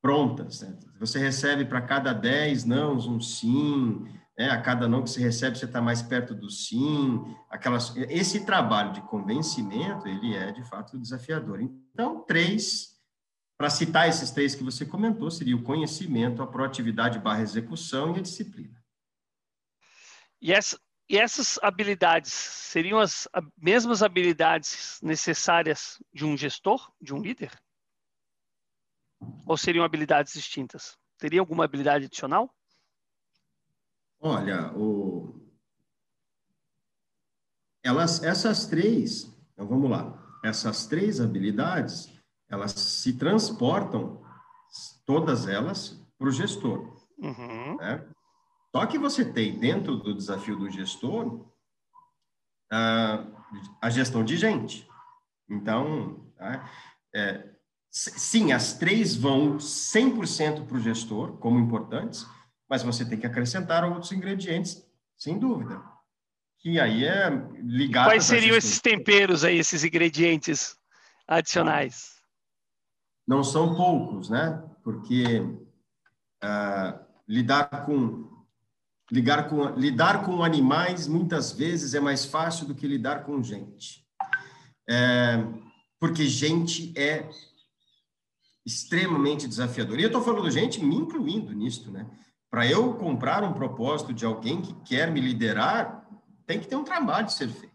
prontas. Né? Você recebe para cada 10 não um sim, né? a cada não que você recebe, você está mais perto do sim. Aquelas, esse trabalho de convencimento, ele é, de fato, desafiador. Então, três, para citar esses três que você comentou, seria o conhecimento, a proatividade barra execução e a disciplina. E, essa, e essas habilidades seriam as mesmas habilidades necessárias de um gestor, de um líder? Ou seriam habilidades distintas? Teria alguma habilidade adicional? Olha, o... Elas, essas três, então vamos lá, essas três habilidades, elas se transportam, todas elas, para o gestor. Uhum. Né? Só que você tem dentro do desafio do gestor a gestão de gente. Então, tá? é, sim, as três vão 100% para o gestor, como importantes, mas você tem que acrescentar outros ingredientes, sem dúvida. Que aí é ligado. Quais seriam esses temperos aí, esses ingredientes adicionais? Não são poucos, né? Porque uh, lidar com Lidar com, lidar com animais muitas vezes é mais fácil do que lidar com gente. É, porque gente é extremamente desafiador. E eu estou falando gente me incluindo nisto, né? Para eu comprar um propósito de alguém que quer me liderar, tem que ter um trabalho de ser feito.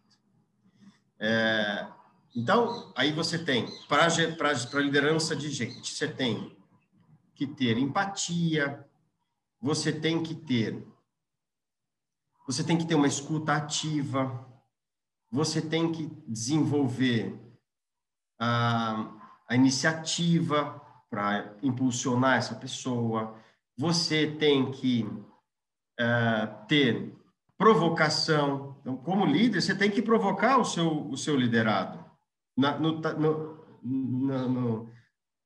É, então, aí você tem, para a liderança de gente, você tem que ter empatia, você tem que ter você tem que ter uma escuta ativa, você tem que desenvolver a, a iniciativa para impulsionar essa pessoa, você tem que uh, ter provocação. Então, como líder, você tem que provocar o seu, o seu liderado na, no, no, no,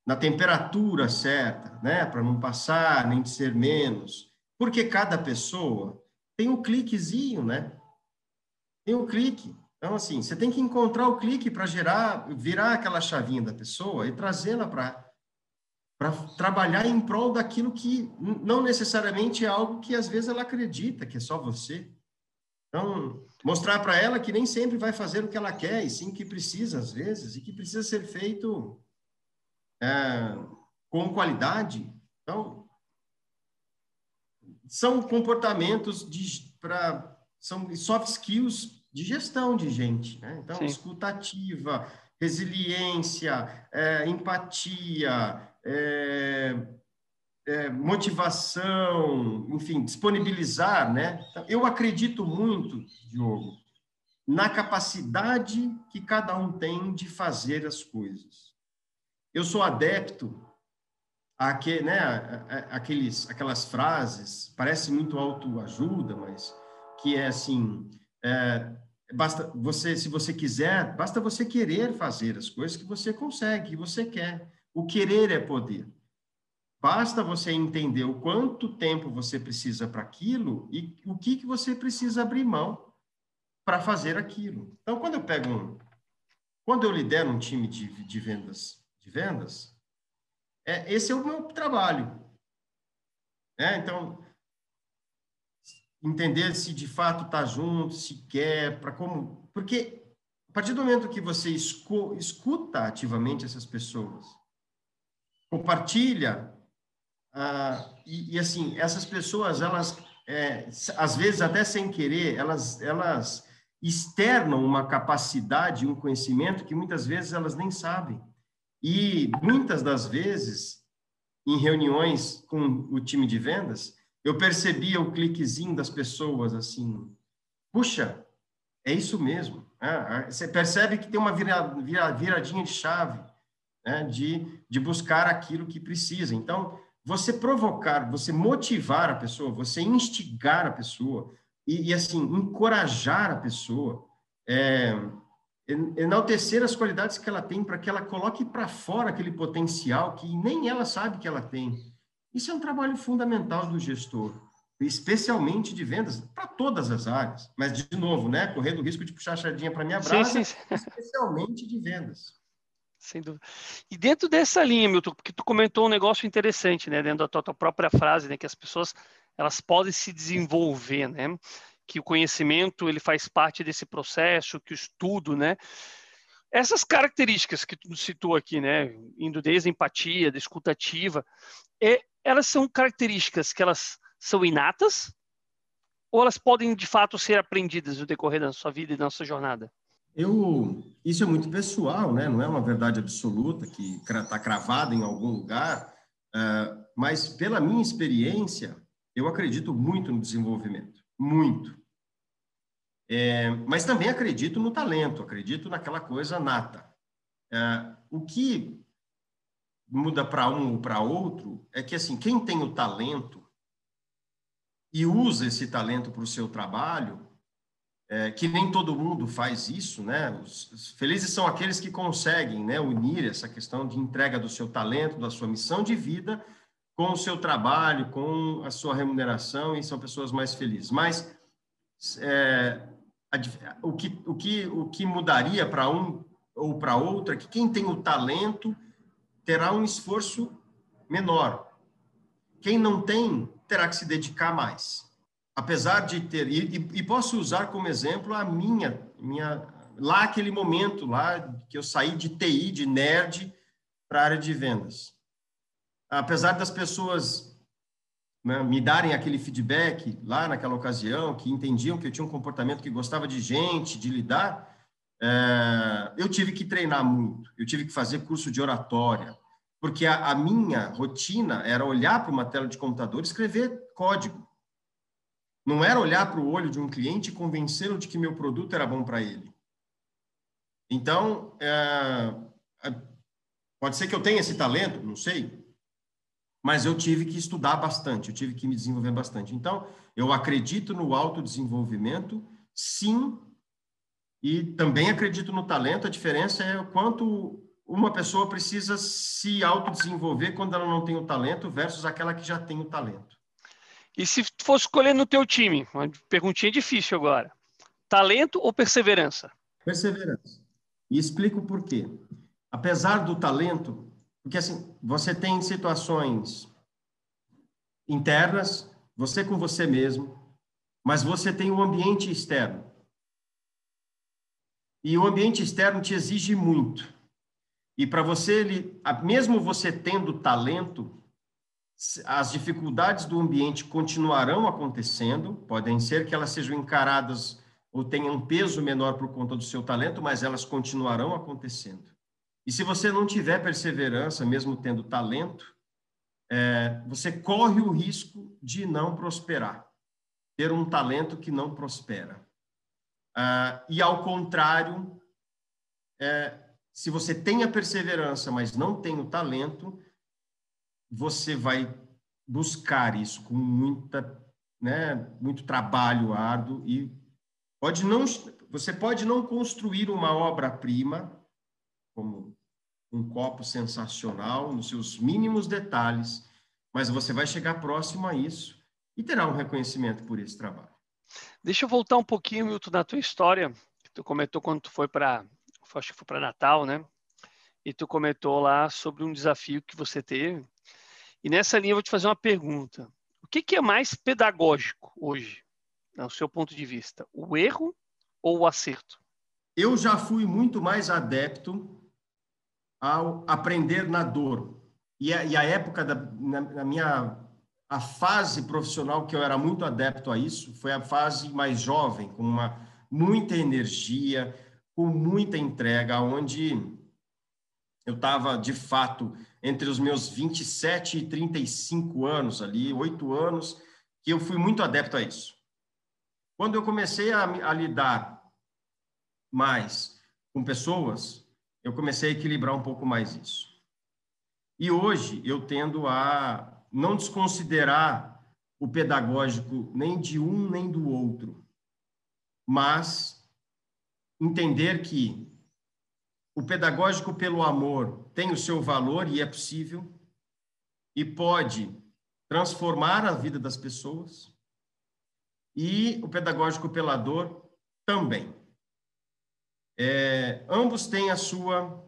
na temperatura certa, né? para não passar nem ser menos. Porque cada pessoa tem um cliquezinho, né? Tem um clique. Então, assim, você tem que encontrar o clique para gerar, virar aquela chavinha da pessoa e trazê-la para para trabalhar em prol daquilo que não necessariamente é algo que às vezes ela acredita que é só você. Então, mostrar para ela que nem sempre vai fazer o que ela quer, e sim que precisa às vezes, e que precisa ser feito é, com qualidade. Então, são comportamentos de para são soft skills de gestão de gente, né? Então, Sim. escutativa, resiliência, é, empatia, é, é, motivação, enfim, disponibilizar, né? Eu acredito muito, Diogo, na capacidade que cada um tem de fazer as coisas. Eu sou adepto a que, né, aqueles, aquelas frases, parece muito autoajuda, mas que é assim, é, basta você, se você quiser, basta você querer fazer as coisas que você consegue, que você quer. O querer é poder. Basta você entender o quanto tempo você precisa para aquilo e o que, que você precisa abrir mão para fazer aquilo. Então, quando eu pego um, quando eu lidero um time de, de vendas, de vendas, é, esse é o meu trabalho. É, então, entender se de fato está junto, se quer, para como. Porque a partir do momento que você escu, escuta ativamente essas pessoas, compartilha, ah, e, e, assim, essas pessoas, elas, é, às vezes até sem querer, elas, elas externam uma capacidade, um conhecimento que muitas vezes elas nem sabem. E muitas das vezes, em reuniões com o time de vendas, eu percebia o cliquezinho das pessoas assim, puxa, é isso mesmo. É, você percebe que tem uma vira, vira, viradinha de chave né, de, de buscar aquilo que precisa. Então, você provocar, você motivar a pessoa, você instigar a pessoa e, e assim, encorajar a pessoa, é, enaltecer as qualidades que ela tem para que ela coloque para fora aquele potencial que nem ela sabe que ela tem. Isso é um trabalho fundamental do gestor, especialmente de vendas, para todas as áreas. Mas, de novo, né, correndo o risco de puxar a sardinha para minha brasa, sim, sim. especialmente de vendas. Sem dúvida. E dentro dessa linha, Milton, porque tu comentou um negócio interessante, né, dentro da tua, tua própria frase, né, que as pessoas elas podem se desenvolver, né, que o conhecimento ele faz parte desse processo, que o estudo, né, essas características que tu citou aqui, né, indo desde a empatia, da escutativa, é, elas são características que elas são inatas ou elas podem de fato ser aprendidas no decorrer da sua vida e da nossa jornada? Eu, isso é muito pessoal, né? Não é uma verdade absoluta que está cravada em algum lugar, uh, mas pela minha experiência, eu acredito muito no desenvolvimento, muito. É, mas também acredito no talento, acredito naquela coisa nata. É, o que muda para um ou para outro é que assim quem tem o talento e usa esse talento para o seu trabalho, é, que nem todo mundo faz isso, né? Os, felizes são aqueles que conseguem, né, unir essa questão de entrega do seu talento, da sua missão de vida, com o seu trabalho, com a sua remuneração e são pessoas mais felizes. Mas é, o que, o que, o que mudaria para um ou para outro é que quem tem o talento terá um esforço menor. Quem não tem, terá que se dedicar mais. Apesar de ter, e, e posso usar como exemplo a minha, minha, lá aquele momento lá que eu saí de TI, de nerd, para a área de vendas. Apesar das pessoas né, me darem aquele feedback lá naquela ocasião, que entendiam que eu tinha um comportamento que gostava de gente, de lidar, é, eu tive que treinar muito, eu tive que fazer curso de oratória, porque a, a minha rotina era olhar para uma tela de computador e escrever código. Não era olhar para o olho de um cliente e convencê-lo de que meu produto era bom para ele. Então, é, pode ser que eu tenha esse talento, não sei, mas eu tive que estudar bastante, eu tive que me desenvolver bastante. Então, eu acredito no autodesenvolvimento, sim, e também acredito no talento. A diferença é o quanto uma pessoa precisa se autodesenvolver quando ela não tem o talento versus aquela que já tem o talento. E se fosse escolher no teu time, uma perguntinha difícil agora. Talento ou perseverança? Perseverança. E explico por quê. Apesar do talento, porque assim, você tem situações internas, você com você mesmo, mas você tem um ambiente externo. E o ambiente externo te exige muito. E para você, ele, mesmo você tendo talento, as dificuldades do ambiente continuarão acontecendo, podem ser que elas sejam encaradas ou tenham um peso menor por conta do seu talento, mas elas continuarão acontecendo. E se você não tiver perseverança, mesmo tendo talento, é, você corre o risco de não prosperar, ter um talento que não prospera. Ah, e ao contrário, é, se você tem a perseverança, mas não tem o talento, você vai buscar isso com muita, né, muito trabalho árduo e pode não, você pode não construir uma obra-prima como um copo sensacional nos seus mínimos detalhes, mas você vai chegar próximo a isso e terá um reconhecimento por esse trabalho. Deixa eu voltar um pouquinho, Milton, na tua história, que tu comentou quando tu foi para, acho que foi para Natal, né? E tu comentou lá sobre um desafio que você teve e nessa linha eu vou te fazer uma pergunta. O que, que é mais pedagógico hoje, no seu ponto de vista? O erro ou o acerto? Eu já fui muito mais adepto ao aprender na dor. E a, e a época da na, na minha a fase profissional que eu era muito adepto a isso foi a fase mais jovem, com uma muita energia, com muita entrega, onde eu estava de fato entre os meus 27 e 35 anos ali, oito anos, que eu fui muito adepto a isso. Quando eu comecei a, a lidar mais com pessoas, eu comecei a equilibrar um pouco mais isso. E hoje eu tendo a não desconsiderar o pedagógico nem de um nem do outro, mas entender que o pedagógico pelo amor tem o seu valor e é possível e pode transformar a vida das pessoas. E o pedagógico pela dor também. É, ambos têm a sua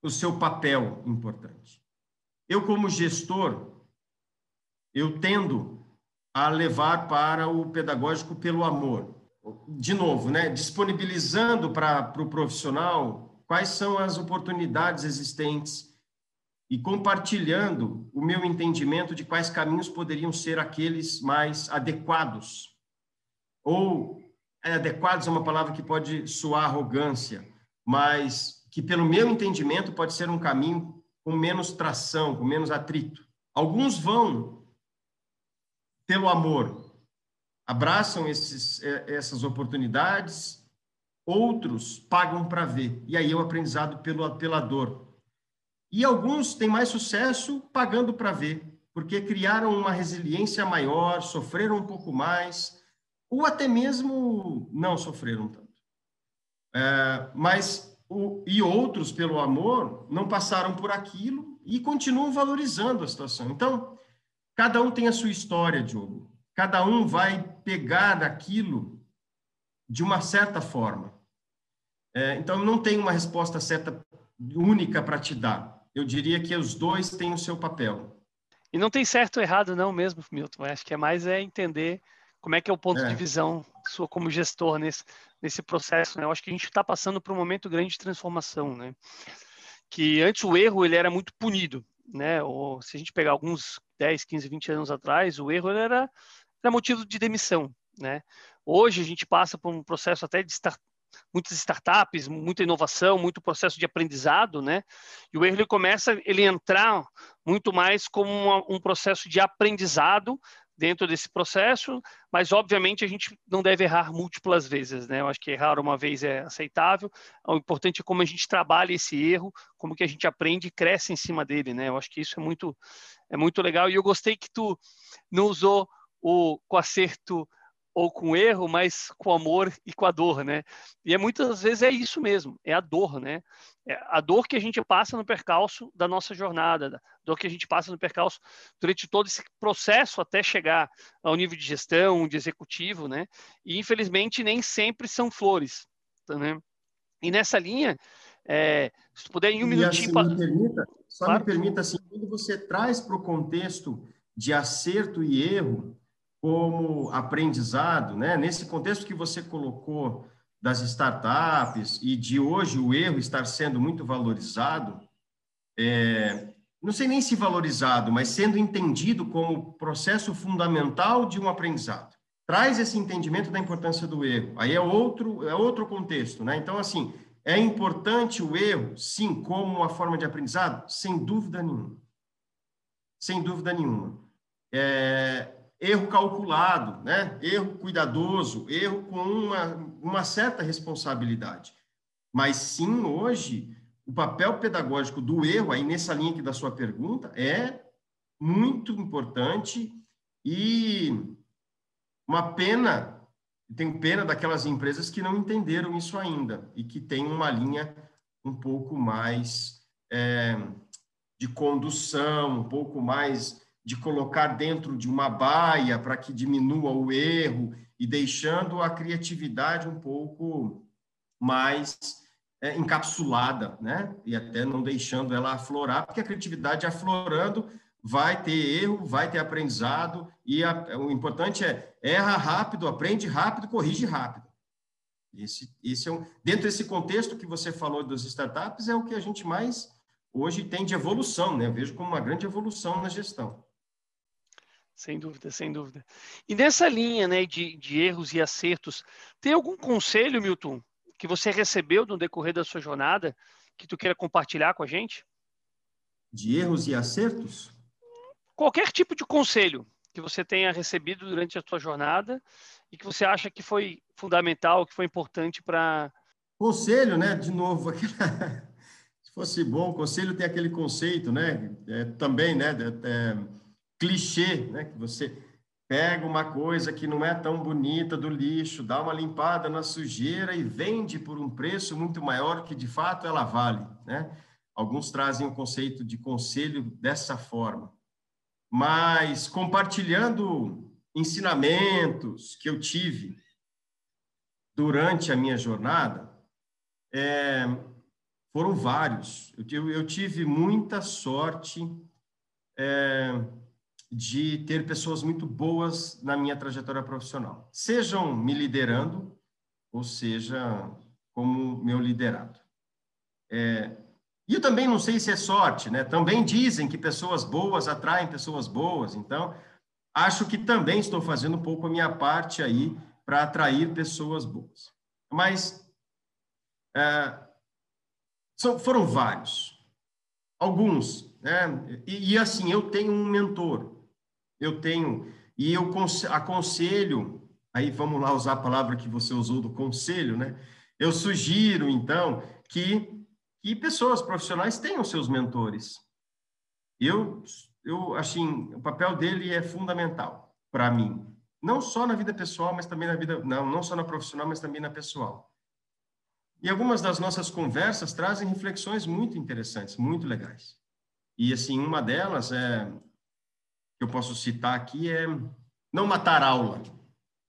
o seu papel importante. Eu como gestor, eu tendo a levar para o pedagógico pelo amor. De novo, né, disponibilizando para o pro profissional quais são as oportunidades existentes e compartilhando o meu entendimento de quais caminhos poderiam ser aqueles mais adequados. Ou é, adequados é uma palavra que pode soar arrogância, mas que, pelo meu entendimento, pode ser um caminho com menos tração, com menos atrito. Alguns vão pelo amor, abraçam esses, é, essas oportunidades outros pagam para ver. E aí é o aprendizado pelo, pela dor. E alguns têm mais sucesso pagando para ver, porque criaram uma resiliência maior, sofreram um pouco mais, ou até mesmo não sofreram tanto. É, mas o, e outros, pelo amor, não passaram por aquilo e continuam valorizando a situação. Então, cada um tem a sua história, Diogo. Cada um vai pegar daquilo de uma certa forma. É, então, não tem uma resposta certa única para te dar. Eu diria que os dois têm o seu papel. E não tem certo ou errado, não mesmo, Milton. acho que é mais é entender como é que é o ponto é. de visão sua como gestor nesse, nesse processo. Né? Eu acho que a gente está passando por um momento grande de transformação, né? Que antes o erro ele era muito punido, né? Ou se a gente pegar alguns 10, 15, 20 anos atrás, o erro era, era motivo de demissão, né? Hoje a gente passa por um processo até de start, muitas startups, muita inovação, muito processo de aprendizado, né? E o erro ele começa ele entrar muito mais como uma, um processo de aprendizado dentro desse processo, mas obviamente a gente não deve errar múltiplas vezes, né? Eu acho que errar uma vez é aceitável. O importante é como a gente trabalha esse erro, como que a gente aprende e cresce em cima dele, né? Eu acho que isso é muito é muito legal e eu gostei que tu não usou o com acerto ou com erro, mas com amor e com a dor, né? E é, muitas vezes é isso mesmo, é a dor, né? É a dor que a gente passa no percalço da nossa jornada, a dor que a gente passa no percalço durante todo esse processo até chegar ao nível de gestão, de executivo, né? E infelizmente nem sempre são flores, né? E nessa linha, é, se puder em um e minutinho... Assim, me permita, só claro. me permita, assim, quando você traz para o contexto de acerto e erro, como aprendizado, né? Nesse contexto que você colocou das startups e de hoje o erro estar sendo muito valorizado, é, não sei nem se valorizado, mas sendo entendido como processo fundamental de um aprendizado. Traz esse entendimento da importância do erro. Aí é outro, é outro contexto, né? Então, assim, é importante o erro, sim, como uma forma de aprendizado? Sem dúvida nenhuma. Sem dúvida nenhuma. É, erro calculado, né? erro cuidadoso, erro com uma, uma certa responsabilidade. Mas sim, hoje, o papel pedagógico do erro, aí nessa linha aqui da sua pergunta, é muito importante e uma pena, tenho pena daquelas empresas que não entenderam isso ainda e que têm uma linha um pouco mais é, de condução, um pouco mais de colocar dentro de uma baia para que diminua o erro e deixando a criatividade um pouco mais é, encapsulada, né? E até não deixando ela aflorar, porque a criatividade aflorando vai ter erro, vai ter aprendizado e a, o importante é erra rápido, aprende rápido, corrige rápido. Esse, esse é um, dentro desse contexto que você falou das startups é o que a gente mais hoje tem de evolução, né? Eu vejo como uma grande evolução na gestão. Sem dúvida, sem dúvida. E nessa linha né, de, de erros e acertos, tem algum conselho, Milton, que você recebeu no decorrer da sua jornada que tu queira compartilhar com a gente? De erros e acertos? Qualquer tipo de conselho que você tenha recebido durante a sua jornada e que você acha que foi fundamental, que foi importante para. Conselho, né? De novo, se fosse bom, conselho tem aquele conceito, né? É, também, né? É, clichê, né? Que você pega uma coisa que não é tão bonita do lixo, dá uma limpada na sujeira e vende por um preço muito maior que de fato ela vale, né? Alguns trazem o conceito de conselho dessa forma. Mas compartilhando ensinamentos que eu tive durante a minha jornada, é, foram vários. Eu, eu, tive muita sorte é, de ter pessoas muito boas na minha trajetória profissional, sejam me liderando, ou seja, como meu liderado. É, e eu também não sei se é sorte, né? Também dizem que pessoas boas atraem pessoas boas, então acho que também estou fazendo um pouco a minha parte aí para atrair pessoas boas. Mas é, são, foram vários, alguns, né? E, e assim, eu tenho um mentor, eu tenho, e eu aconselho, aí vamos lá usar a palavra que você usou do conselho, né? Eu sugiro, então, que, que pessoas profissionais tenham seus mentores. Eu, eu, assim, o papel dele é fundamental para mim. Não só na vida pessoal, mas também na vida, não, não só na profissional, mas também na pessoal. E algumas das nossas conversas trazem reflexões muito interessantes, muito legais. E, assim, uma delas é que eu posso citar aqui é não matar aula.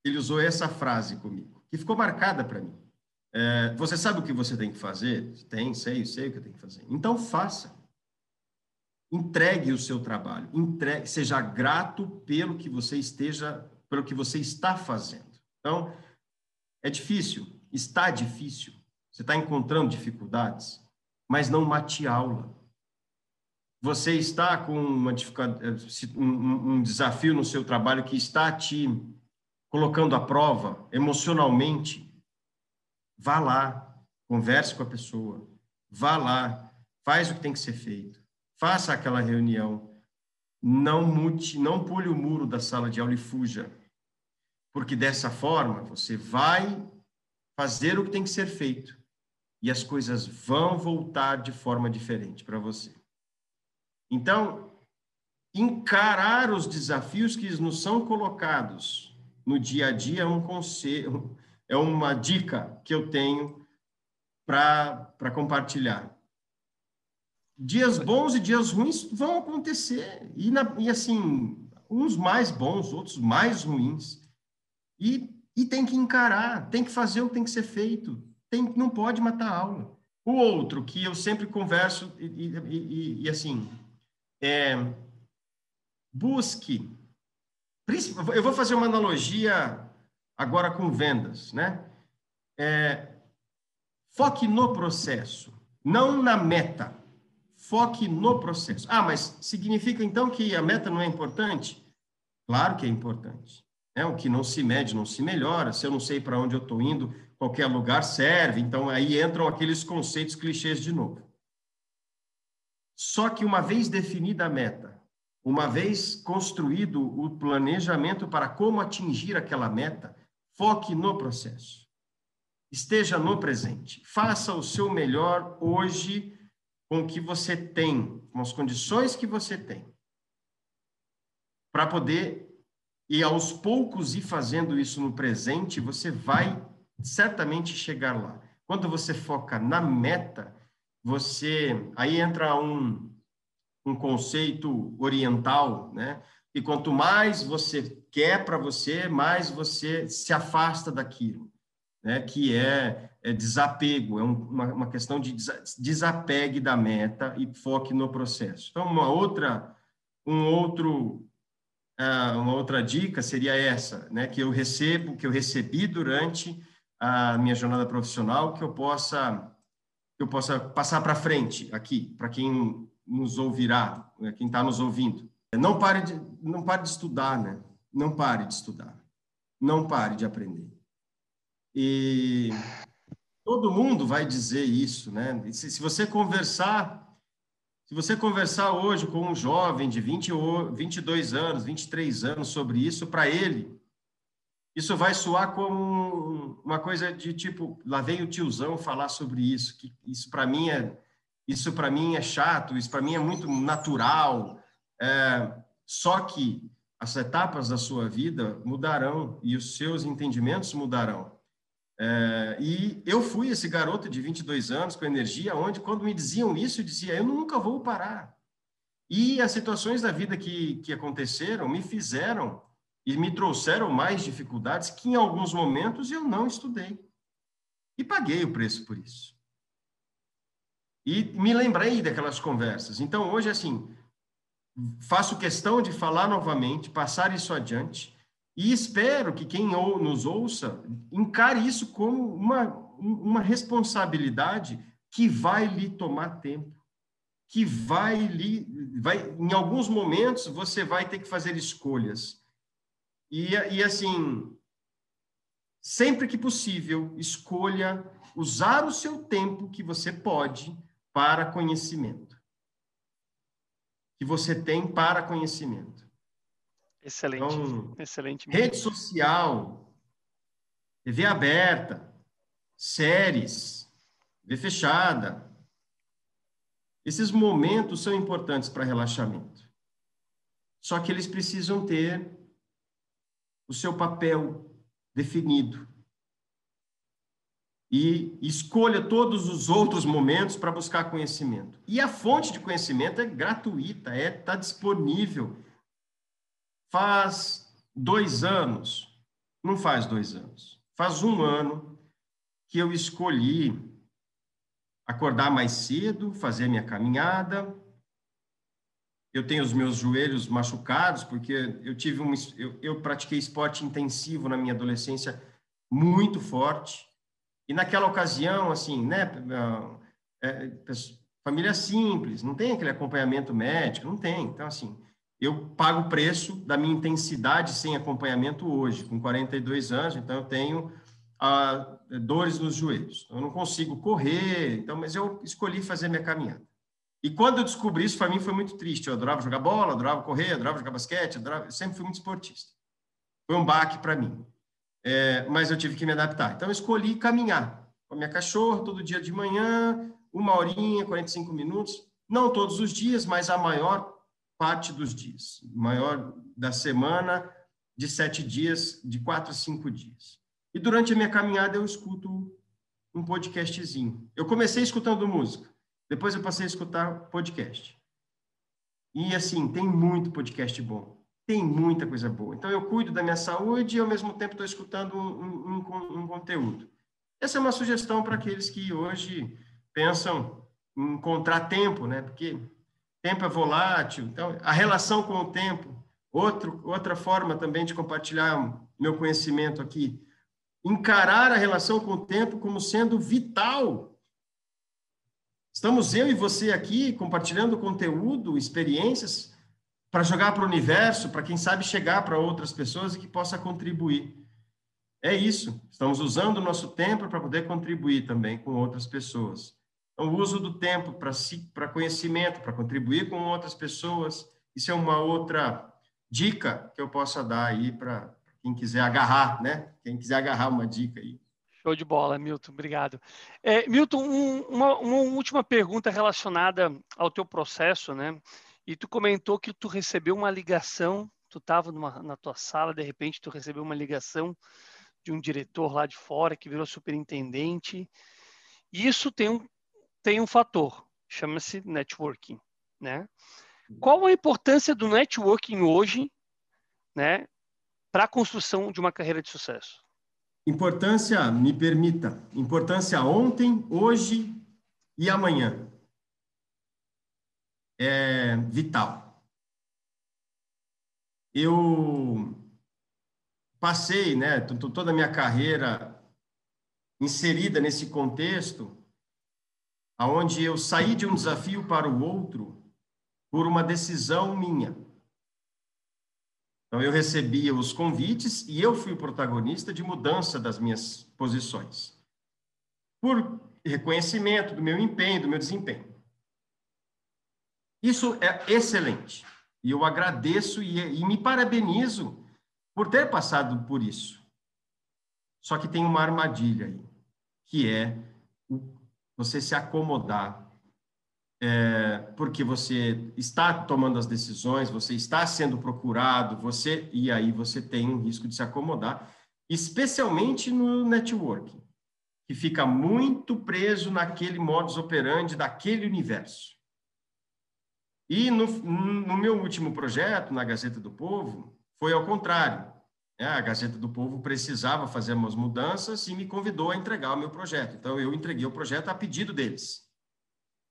Ele usou essa frase comigo, que ficou marcada para mim. É, você sabe o que você tem que fazer? Tem, sei, sei o que tenho que fazer. Então faça. Entregue o seu trabalho. Entregue, seja grato pelo que você esteja, pelo que você está fazendo. Então é difícil, está difícil. Você está encontrando dificuldades, mas não mate aula você está com uma um desafio no seu trabalho que está te colocando à prova emocionalmente, vá lá, converse com a pessoa, vá lá, faz o que tem que ser feito, faça aquela reunião. não mute, não pule o muro da sala de aula e fuja. Porque dessa forma você vai fazer o que tem que ser feito e as coisas vão voltar de forma diferente para você. Então, encarar os desafios que nos são colocados no dia a dia é um conselho, é uma dica que eu tenho para compartilhar. Dias bons e dias ruins vão acontecer, e, na, e assim, uns mais bons, outros mais ruins. E, e tem que encarar, tem que fazer o que tem que ser feito, tem, não pode matar a aula. O outro, que eu sempre converso, e, e, e assim, é, busque. Eu vou fazer uma analogia agora com vendas, né? É, foque no processo, não na meta. Foque no processo. Ah, mas significa então que a meta não é importante? Claro que é importante. É, o que não se mede não se melhora. Se eu não sei para onde eu estou indo, qualquer lugar serve. Então aí entram aqueles conceitos clichês de novo. Só que uma vez definida a meta, uma vez construído o planejamento para como atingir aquela meta, foque no processo. Esteja no presente. Faça o seu melhor hoje com o que você tem, com as condições que você tem, para poder e aos poucos ir fazendo isso no presente, você vai certamente chegar lá. Quando você foca na meta, você aí entra um, um conceito oriental, né? E quanto mais você quer para você, mais você se afasta daquilo, né? Que é, é desapego, é uma, uma questão de desapegue da meta e foque no processo. Então, uma outra, um outro, uh, uma outra dica seria essa, né? Que eu recebo, que eu recebi durante a minha jornada profissional, que eu possa eu possa passar para frente aqui, para quem nos ouvirá, né, quem está nos ouvindo. Não pare, de, não pare de estudar, né? Não pare de estudar. Não pare de aprender. E todo mundo vai dizer isso, né? Se, se você conversar, se você conversar hoje com um jovem de 20, 22 anos, 23 anos sobre isso, para ele, isso vai soar como uma coisa de tipo, lá vem o tiozão falar sobre isso, que isso para mim é isso para mim é chato, isso para mim é muito natural. É, só que as etapas da sua vida mudarão e os seus entendimentos mudarão. É, e eu fui esse garoto de 22 anos com energia, onde quando me diziam isso, eu dizia, eu nunca vou parar. E as situações da vida que, que aconteceram me fizeram e me trouxeram mais dificuldades que em alguns momentos eu não estudei. E paguei o preço por isso. E me lembrei daquelas conversas. Então, hoje, assim, faço questão de falar novamente, passar isso adiante, e espero que quem ou, nos ouça encare isso como uma, uma responsabilidade que vai lhe tomar tempo, que vai lhe. Vai, em alguns momentos, você vai ter que fazer escolhas e, e assim, sempre que possível, escolha usar o seu tempo que você pode para conhecimento. Que você tem para conhecimento. Excelente, então, excelente. Rede social, TV aberta, séries, TV fechada. Esses momentos são importantes para relaxamento. Só que eles precisam ter o seu papel definido. E escolha todos os outros momentos para buscar conhecimento. E a fonte de conhecimento é gratuita, é está disponível. Faz dois anos, não faz dois anos, faz um ano que eu escolhi acordar mais cedo, fazer minha caminhada, eu tenho os meus joelhos machucados, porque eu tive um, eu, eu pratiquei esporte intensivo na minha adolescência muito forte. E naquela ocasião, assim, né, é, é, família simples, não tem aquele acompanhamento médico, não tem. Então, assim, eu pago o preço da minha intensidade sem acompanhamento hoje, com 42 anos, então eu tenho ah, dores nos joelhos. Eu não consigo correr, então, mas eu escolhi fazer minha caminhada. E quando eu descobri isso, para mim foi muito triste. Eu adorava jogar bola, adorava correr, adorava jogar basquete, adorava... sempre fui muito esportista. Foi um baque para mim. É, mas eu tive que me adaptar. Então, eu escolhi caminhar com a minha cachorra todo dia de manhã, uma horinha, 45 minutos. Não todos os dias, mas a maior parte dos dias. Maior da semana, de sete dias, de quatro a cinco dias. E durante a minha caminhada eu escuto um podcastzinho. Eu comecei escutando música, depois eu passei a escutar podcast. E assim, tem muito podcast bom, tem muita coisa boa. Então eu cuido da minha saúde e ao mesmo tempo estou escutando um, um, um, conteúdo. Essa é uma sugestão para aqueles que hoje pensam em encontrar tempo, né? Porque tempo é volátil, então a relação com o tempo, outro, outra forma também de compartilhar meu conhecimento aqui, encarar a relação com o tempo como sendo vital. Estamos eu e você aqui compartilhando conteúdo, experiências para jogar para o universo, para quem sabe chegar para outras pessoas e que possa contribuir. É isso. Estamos usando o nosso tempo para poder contribuir também com outras pessoas. Então, o uso do tempo para si, para conhecimento, para contribuir com outras pessoas, isso é uma outra dica que eu possa dar aí para quem quiser agarrar, né? Quem quiser agarrar uma dica aí. Show de bola, Milton, obrigado. É, Milton, um, uma, uma, última pergunta relacionada ao teu processo, né? E tu comentou que tu recebeu uma ligação, tu estava na tua sala, de repente tu recebeu uma ligação de um diretor lá de fora que virou superintendente. E isso tem um, tem um fator, chama-se networking, né? Qual a importância do networking hoje, né, para a construção de uma carreira de sucesso? Importância, me permita, importância ontem, hoje e amanhã. É vital. Eu passei, né, toda a minha carreira inserida nesse contexto, aonde eu saí de um desafio para o outro por uma decisão minha. Então, eu recebia os convites e eu fui o protagonista de mudança das minhas posições. Por reconhecimento do meu empenho, do meu desempenho. Isso é excelente. E eu agradeço e, e me parabenizo por ter passado por isso. Só que tem uma armadilha aí, que é você se acomodar é, porque você está tomando as decisões, você está sendo procurado, você e aí você tem um risco de se acomodar, especialmente no networking, que fica muito preso naquele modus operandi daquele universo. E no, no meu último projeto, na Gazeta do Povo, foi ao contrário. É, a Gazeta do Povo precisava fazer umas mudanças e me convidou a entregar o meu projeto. Então, eu entreguei o projeto a pedido deles.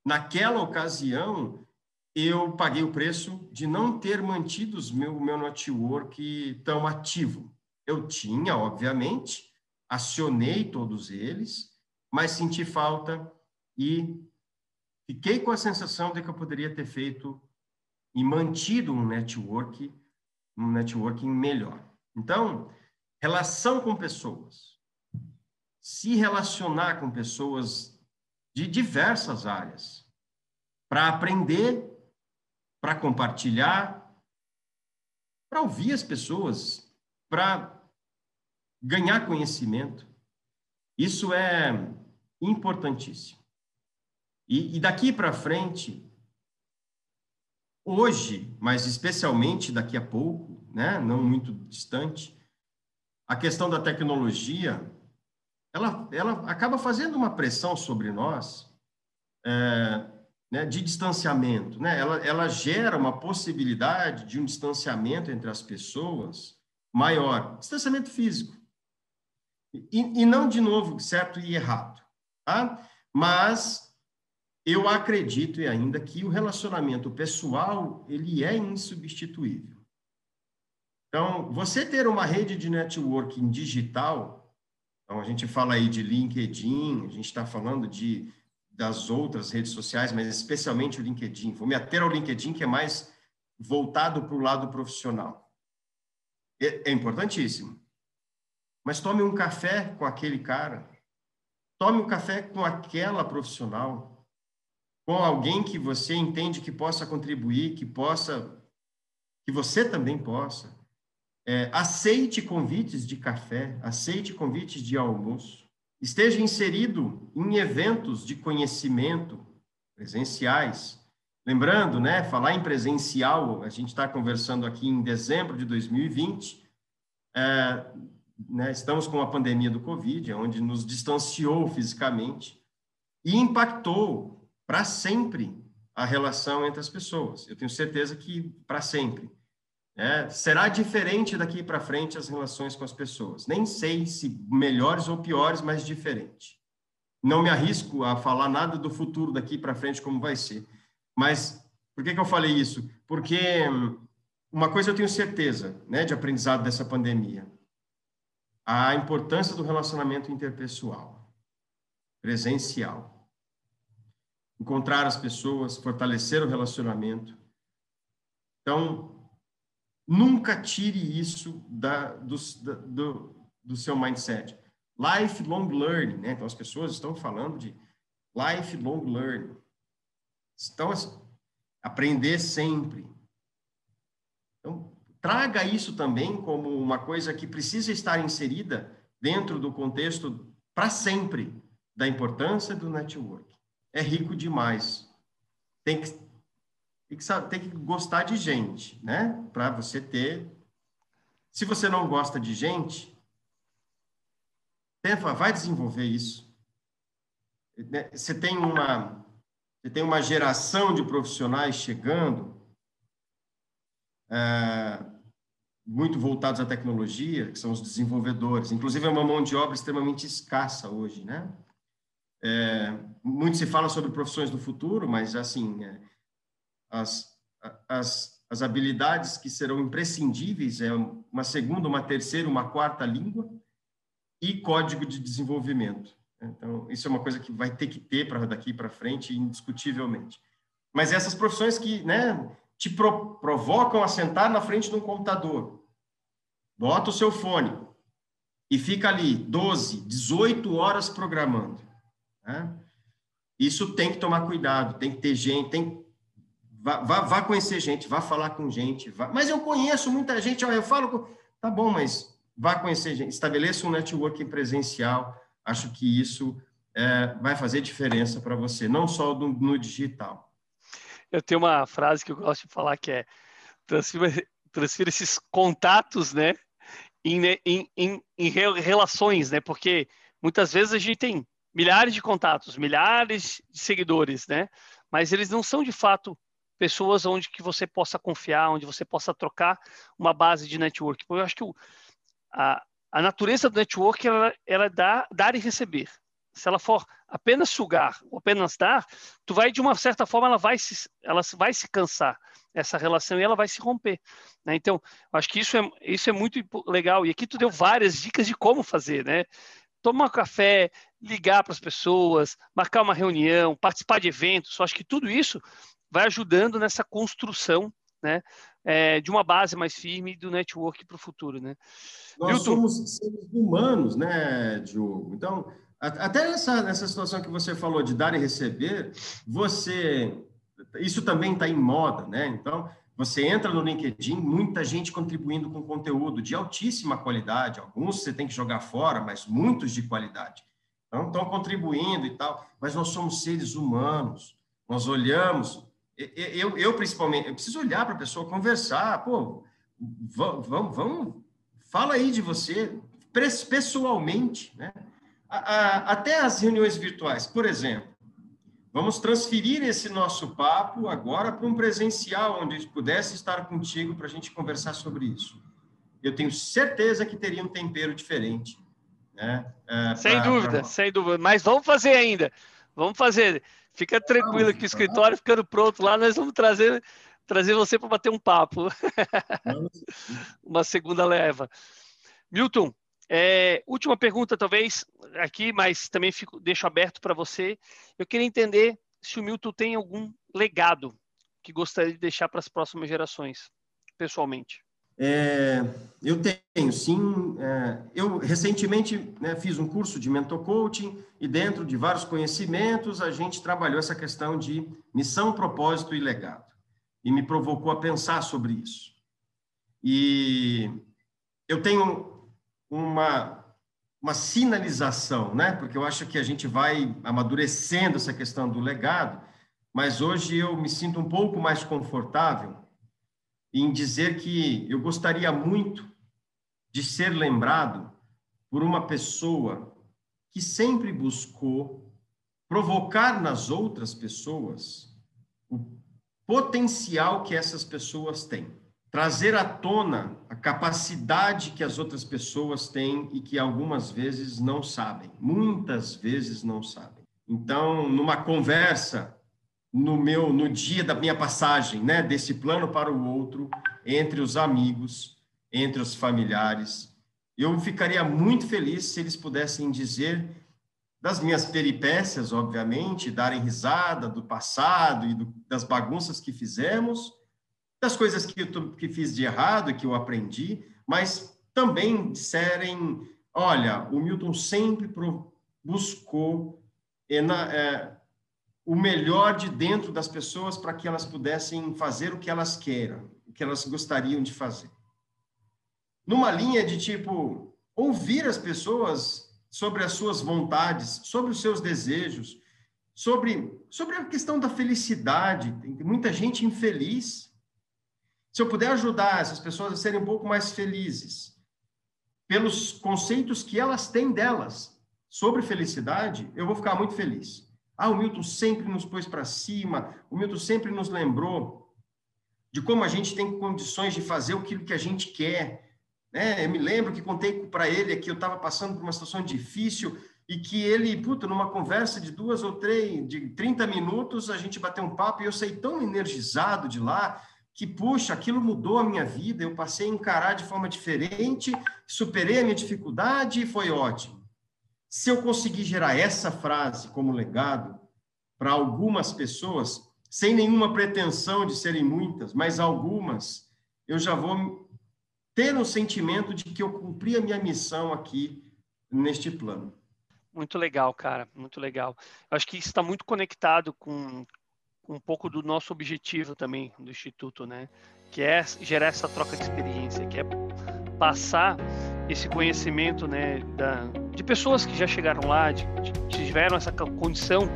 Naquela ocasião, eu paguei o preço de não ter mantido o meu, meu network tão ativo. Eu tinha, obviamente, acionei todos eles, mas senti falta e fiquei com a sensação de que eu poderia ter feito e mantido um network, um networking melhor. Então, relação com pessoas. Se relacionar com pessoas de diversas áreas, para aprender, para compartilhar, para ouvir as pessoas, para ganhar conhecimento. Isso é importantíssimo. E, e daqui para frente, hoje, mas especialmente daqui a pouco, né, não muito distante, a questão da tecnologia ela, ela acaba fazendo uma pressão sobre nós é, né, de distanciamento. Né? Ela, ela gera uma possibilidade de um distanciamento entre as pessoas maior, distanciamento físico. E, e não, de novo, certo e errado. Tá? Mas eu acredito e ainda que o relacionamento pessoal ele é insubstituível. Então, você ter uma rede de networking digital então, a gente fala aí de LinkedIn, a gente está falando de, das outras redes sociais, mas especialmente o LinkedIn. Vou me ater ao LinkedIn, que é mais voltado para o lado profissional. É, é importantíssimo. Mas tome um café com aquele cara. Tome um café com aquela profissional. com alguém que você entende que possa contribuir, que possa, que você também possa. É, aceite convites de café, aceite convites de almoço, esteja inserido em eventos de conhecimento presenciais. Lembrando, né, falar em presencial, a gente está conversando aqui em dezembro de 2020, é, né, estamos com a pandemia do Covid, onde nos distanciou fisicamente e impactou para sempre a relação entre as pessoas. Eu tenho certeza que para sempre. É, será diferente daqui para frente as relações com as pessoas. Nem sei se melhores ou piores, mas diferente. Não me arrisco a falar nada do futuro daqui para frente como vai ser. Mas por que, que eu falei isso? Porque hum, uma coisa eu tenho certeza, né, de aprendizado dessa pandemia: a importância do relacionamento interpessoal, presencial encontrar as pessoas, fortalecer o relacionamento. Então, nunca tire isso da, do, do, do seu mindset. Lifelong learning, né? Então, as pessoas estão falando de lifelong learning. Então, aprender sempre. Então, traga isso também como uma coisa que precisa estar inserida dentro do contexto para sempre da importância do network é rico demais. Tem que, tem que, saber, tem que gostar de gente, né? Para você ter. Se você não gosta de gente, vai desenvolver isso. Né? Você tem uma, você tem uma geração de profissionais chegando, é, muito voltados à tecnologia, que são os desenvolvedores. Inclusive, é uma mão de obra extremamente escassa hoje, né? É, muito se fala sobre profissões do futuro, mas assim, é, as, as, as habilidades que serão imprescindíveis é uma segunda, uma terceira, uma quarta língua e código de desenvolvimento. Então, isso é uma coisa que vai ter que ter para daqui para frente, indiscutivelmente. Mas essas profissões que né, te pro, provocam a sentar na frente de um computador, bota o seu fone e fica ali 12, 18 horas programando. Né? Isso tem que tomar cuidado, tem que ter gente, tem vá, vá, vá conhecer gente, vá falar com gente. Vá... Mas eu conheço muita gente, eu falo com... Tá bom, mas vá conhecer gente, estabeleça um networking presencial. Acho que isso é, vai fazer diferença para você, não só no, no, digital. Eu tenho uma frase que eu gosto de falar que é transfira, transfira esses contatos, né, em, em, em, em relações, né, porque muitas vezes a gente tem milhares de contatos, milhares de seguidores, né? Mas eles não são de fato pessoas onde que você possa confiar, onde você possa trocar uma base de network. Eu acho que o, a, a natureza do network ela, ela dá, dar e receber. Se ela for apenas sugar ou apenas dar, tu vai de uma certa forma ela vai se, ela vai se cansar essa relação e ela vai se romper. Né? Então, acho que isso é, isso é muito legal. E aqui tu deu várias dicas de como fazer, né? tomar um café, ligar para as pessoas, marcar uma reunião, participar de eventos. Eu acho que tudo isso vai ajudando nessa construção né, é, de uma base mais firme do network para o futuro. Né? Nós Milton, somos seres humanos, né, Diogo? Então, até nessa, nessa situação que você falou de dar e receber, você. Isso também está em moda, né? Então, você entra no LinkedIn, muita gente contribuindo com conteúdo de altíssima qualidade. Alguns você tem que jogar fora, mas muitos de qualidade. Então, estão contribuindo e tal. Mas nós somos seres humanos. Nós olhamos. Eu, eu principalmente, eu preciso olhar para a pessoa, conversar. Pô, vamos, vamos, vamos, fala aí de você pessoalmente, né? Até as reuniões virtuais, por exemplo. Vamos transferir esse nosso papo agora para um presencial, onde eu pudesse estar contigo para a gente conversar sobre isso. Eu tenho certeza que teria um tempero diferente. Né? É, sem pra, dúvida, pra... sem dúvida. Mas vamos fazer ainda. Vamos fazer. Fica tranquilo que o escritório ficando pronto lá, nós vamos trazer, trazer você para bater um papo. Uma segunda leva. Milton, é, última pergunta, talvez, aqui, mas também fico, deixo aberto para você. Eu queria entender se o Milton tem algum legado que gostaria de deixar para as próximas gerações, pessoalmente. É, eu tenho, sim. É, eu recentemente né, fiz um curso de mentor coaching e dentro de vários conhecimentos a gente trabalhou essa questão de missão, propósito e legado. E me provocou a pensar sobre isso. E eu tenho uma, uma sinalização, né? Porque eu acho que a gente vai amadurecendo essa questão do legado, mas hoje eu me sinto um pouco mais confortável em dizer que eu gostaria muito de ser lembrado por uma pessoa que sempre buscou provocar nas outras pessoas o potencial que essas pessoas têm, trazer à tona a capacidade que as outras pessoas têm e que algumas vezes não sabem, muitas vezes não sabem. Então, numa conversa no meu no dia da minha passagem, né, desse plano para o outro, entre os amigos, entre os familiares. Eu ficaria muito feliz se eles pudessem dizer das minhas peripécias, obviamente, darem risada do passado e do, das bagunças que fizemos, das coisas que eu que fiz de errado que eu aprendi, mas também disserem, olha, o Milton sempre buscou é, é, o melhor de dentro das pessoas para que elas pudessem fazer o que elas queiram, o que elas gostariam de fazer. Numa linha de tipo, ouvir as pessoas sobre as suas vontades, sobre os seus desejos, sobre, sobre a questão da felicidade. Tem muita gente infeliz. Se eu puder ajudar essas pessoas a serem um pouco mais felizes, pelos conceitos que elas têm delas sobre felicidade, eu vou ficar muito feliz. Ah, o Milton sempre nos pôs para cima, o Milton sempre nos lembrou de como a gente tem condições de fazer aquilo que a gente quer. Né? Eu me lembro que contei para ele que eu estava passando por uma situação difícil e que ele, puta, numa conversa de duas ou três, de 30 minutos, a gente bateu um papo e eu saí tão energizado de lá que, puxa, aquilo mudou a minha vida, eu passei a encarar de forma diferente, superei a minha dificuldade e foi ótimo. Se eu conseguir gerar essa frase como legado para algumas pessoas, sem nenhuma pretensão de serem muitas, mas algumas, eu já vou ter o sentimento de que eu cumpri a minha missão aqui neste plano. Muito legal, cara, muito legal. Acho que isso está muito conectado com, com um pouco do nosso objetivo também do Instituto, né? Que é gerar essa troca de experiência, que é passar esse conhecimento, né, da, de pessoas que já chegaram lá, de, de, tiveram essa condição,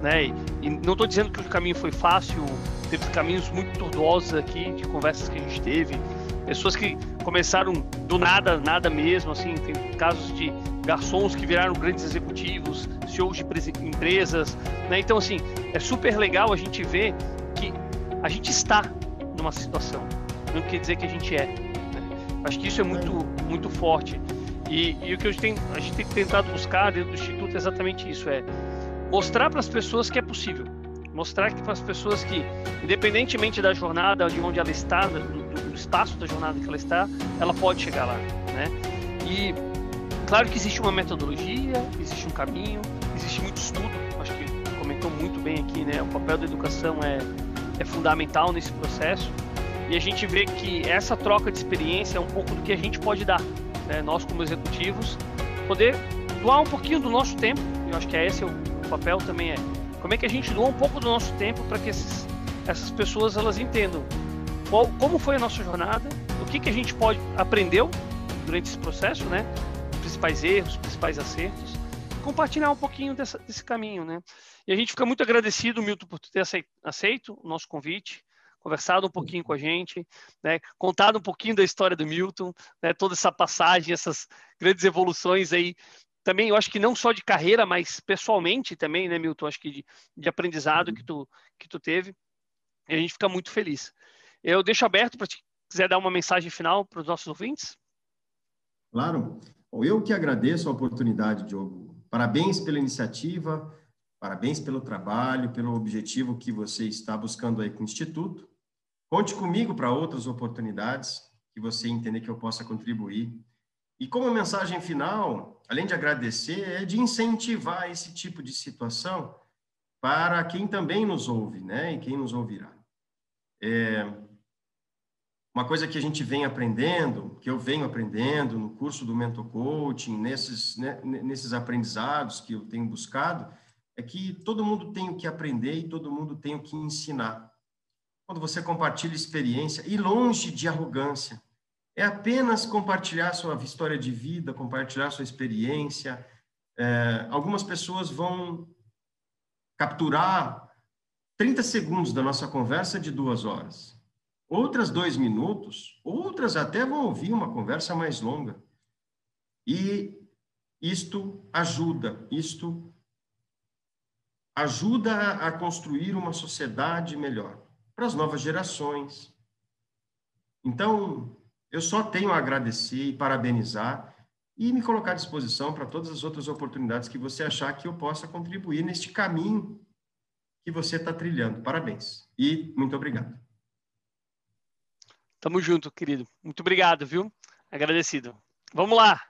né? E, e não estou dizendo que o caminho foi fácil, teve caminhos muito tortuosos aqui, de conversas que a gente teve, pessoas que começaram do nada, nada mesmo, assim, tem casos de garçons que viraram grandes executivos, CEOs de empresas, né? Então, assim, é super legal a gente ver que a gente está numa situação, não quer dizer que a gente é. Né? Acho que isso é muito, muito forte. E, e o que tem, a gente tem tentado buscar dentro do Instituto é exatamente isso, é mostrar para as pessoas que é possível. Mostrar para as pessoas que, independentemente da jornada, de onde ela está, do, do espaço da jornada que ela está, ela pode chegar lá, né? E claro que existe uma metodologia, existe um caminho, existe muito estudo. Acho que comentou muito bem aqui, né? O papel da educação é, é fundamental nesse processo. E a gente vê que essa troca de experiência é um pouco do que a gente pode dar né, nós como executivos, poder doar um pouquinho do nosso tempo, eu acho que é esse o, papel também é, como é que a gente doa um pouco do nosso tempo para que esses, essas pessoas elas entendam qual, como foi a nossa jornada, o que, que a gente pode aprendeu durante esse processo, né, os principais erros, os principais acertos, compartilhar um pouquinho dessa, desse caminho, né. E a gente fica muito agradecido, Milton, por ter aceito o nosso convite conversado um pouquinho com a gente, né, contado um pouquinho da história do Milton, né, toda essa passagem, essas grandes evoluções aí. Também, eu acho que não só de carreira, mas pessoalmente também, né, Milton? Acho que de, de aprendizado uhum. que tu, que tu teve. E a gente fica muito feliz. Eu deixo aberto para te quiser dar uma mensagem final para os nossos ouvintes. Claro. Eu que agradeço a oportunidade, Diogo. Parabéns pela iniciativa, parabéns pelo trabalho, pelo objetivo que você está buscando aí com o Instituto. Conte comigo para outras oportunidades que você entender que eu possa contribuir. E como mensagem final, além de agradecer, é de incentivar esse tipo de situação para quem também nos ouve, né? E quem nos ouvirá. É... uma coisa que a gente vem aprendendo, que eu venho aprendendo no curso do Mentor Coaching, nesses, né, nesses aprendizados que eu tenho buscado, é que todo mundo tem o que aprender e todo mundo tem o que ensinar. Quando você compartilha experiência, e longe de arrogância, é apenas compartilhar sua história de vida, compartilhar sua experiência. É, algumas pessoas vão capturar 30 segundos da nossa conversa de duas horas. Outras dois minutos, outras até vão ouvir uma conversa mais longa. E isto ajuda, isto ajuda a construir uma sociedade melhor para as novas gerações. Então, eu só tenho a agradecer e parabenizar e me colocar à disposição para todas as outras oportunidades que você achar que eu possa contribuir neste caminho que você está trilhando. Parabéns e muito obrigado. Tamo junto, querido. Muito obrigado, viu? Agradecido. Vamos lá!